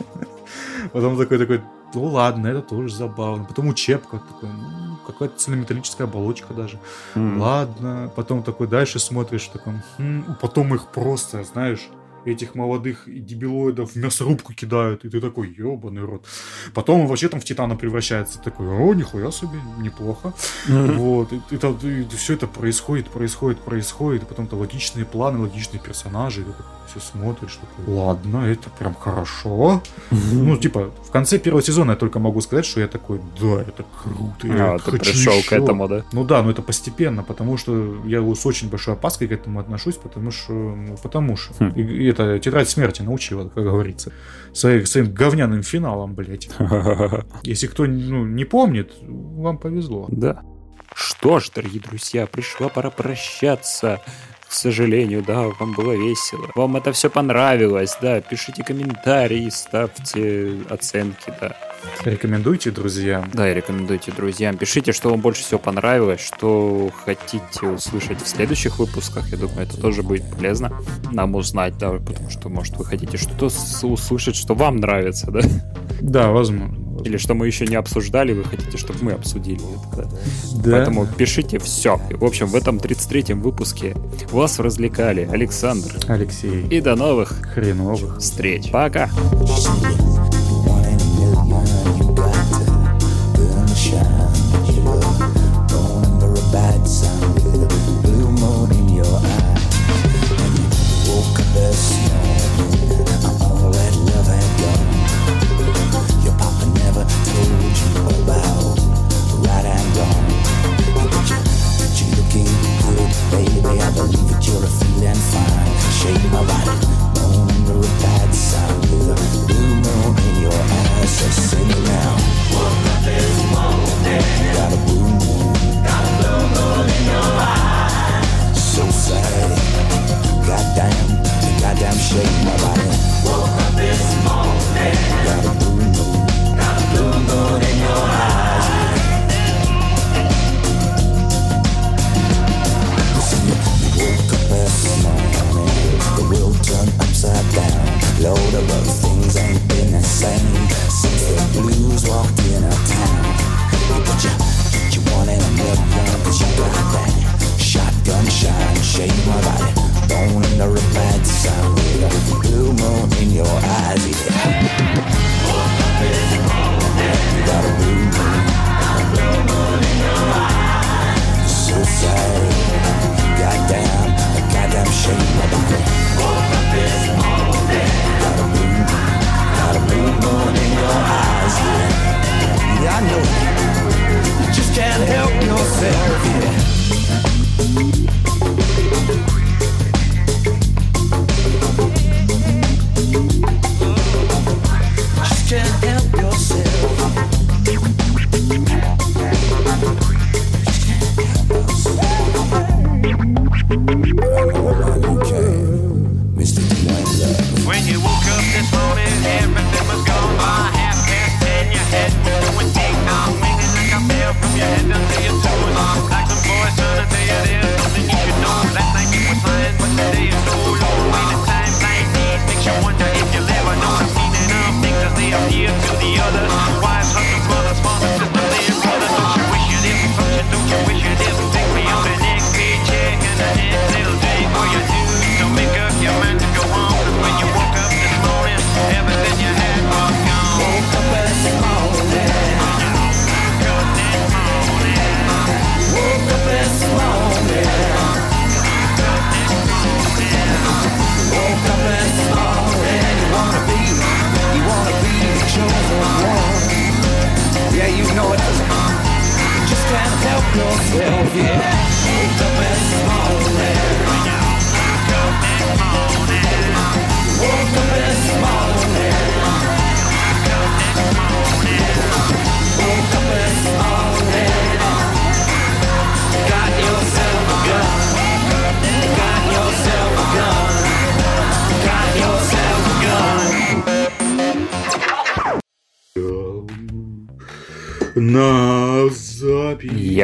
Потом такой, такой, ну ладно, это тоже забавно. Потом учебка, такой, ну, какая-то цельнометаллическая оболочка даже. Mm. Ладно. Потом такой дальше смотришь, такой, хм. потом их просто, знаешь, этих молодых дебилоидов в мясорубку кидают, и ты такой, ебаный рот. Потом он вообще там в Титана превращается, такой, о, нихуя себе, неплохо. Вот, и, и, все это происходит, происходит, происходит, потом-то логичные планы, логичные персонажи, ты все смотришь, такой, ладно, это прям хорошо. Ну, типа, в конце первого сезона я только могу сказать, что я такой, да, это круто, я а, ты пришел еще. к этому, да? Ну да, но это постепенно, потому что я с очень большой опаской к этому отношусь, потому что, ну, потому что. Хм. И это тетрадь смерти научила, как говорится, своим, своим говняным финалом, блядь. Если кто ну, не помнит, вам повезло. Да. Что ж, дорогие друзья, пришла пора прощаться к сожалению, да, вам было весело. Вам это все понравилось, да, пишите комментарии, ставьте оценки, да. Рекомендуйте друзьям. Да, и рекомендуйте друзьям. Пишите, что вам больше всего понравилось, что хотите услышать в следующих выпусках. Я думаю, это тоже будет полезно нам узнать, да, потому что, может, вы хотите что-то услышать, что вам нравится, да? Да, возможно. Или что мы еще не обсуждали, вы хотите, чтобы мы обсудили это. Да. Поэтому пишите все. В общем, в этом 33-м выпуске вас развлекали Александр, Алексей и до новых хреновых встреч. Пока.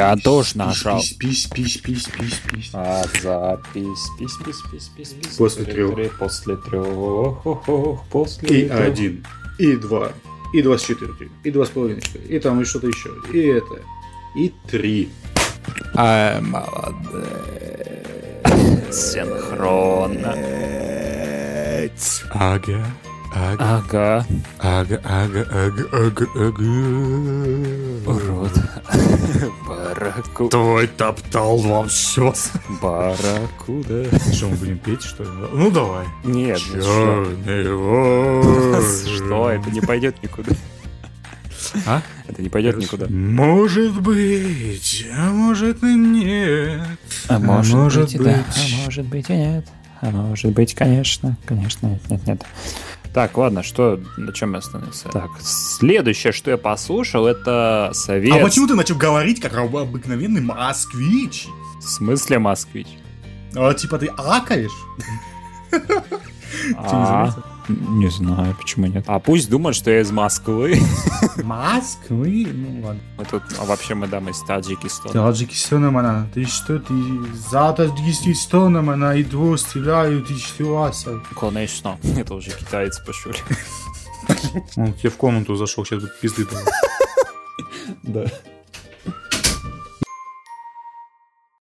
Я тоже нажал. Пись, пись, пись, пись, пись, пись. А, запись, пись, пись, пись, пись, пись. После трех. После трех, после И один, и два, и два с четвертью, и два с половиной, и там и что-то еще, и это, и три. А, молодец. Синхронно. Ага, ага, Ага, ага, ага, ага, ага. Бараку... Твой топтал вам все. Барракуда. Что, мы будем петь, что ли? Ну, давай. Нет, ну что? Черный ворон. Что? Это не пойдет никуда. А? Это не пойдет никуда. Может быть, а может и нет. А может, может быть, и да. А может быть и нет. А может быть, конечно. Конечно, нет, нет, нет. Так, ладно, что, на чем я остановился? Так, следующее, что я послушал, это совет... А почему ты начал говорить, как обыкновенный москвич? В смысле москвич? А, типа ты акаешь? А, Не знаю, почему нет. А пусть думают, что я из Москвы. Москвы? Ну ладно. Мы тут, а вообще мы дам из Таджикистана. Таджикистаном она. Ты что, ты за Таджикистаном она и двор стреляют, и что, Аса? Конечно. Это уже китайцы пошли. Он тебе в комнату зашел, сейчас будет пизды. Да.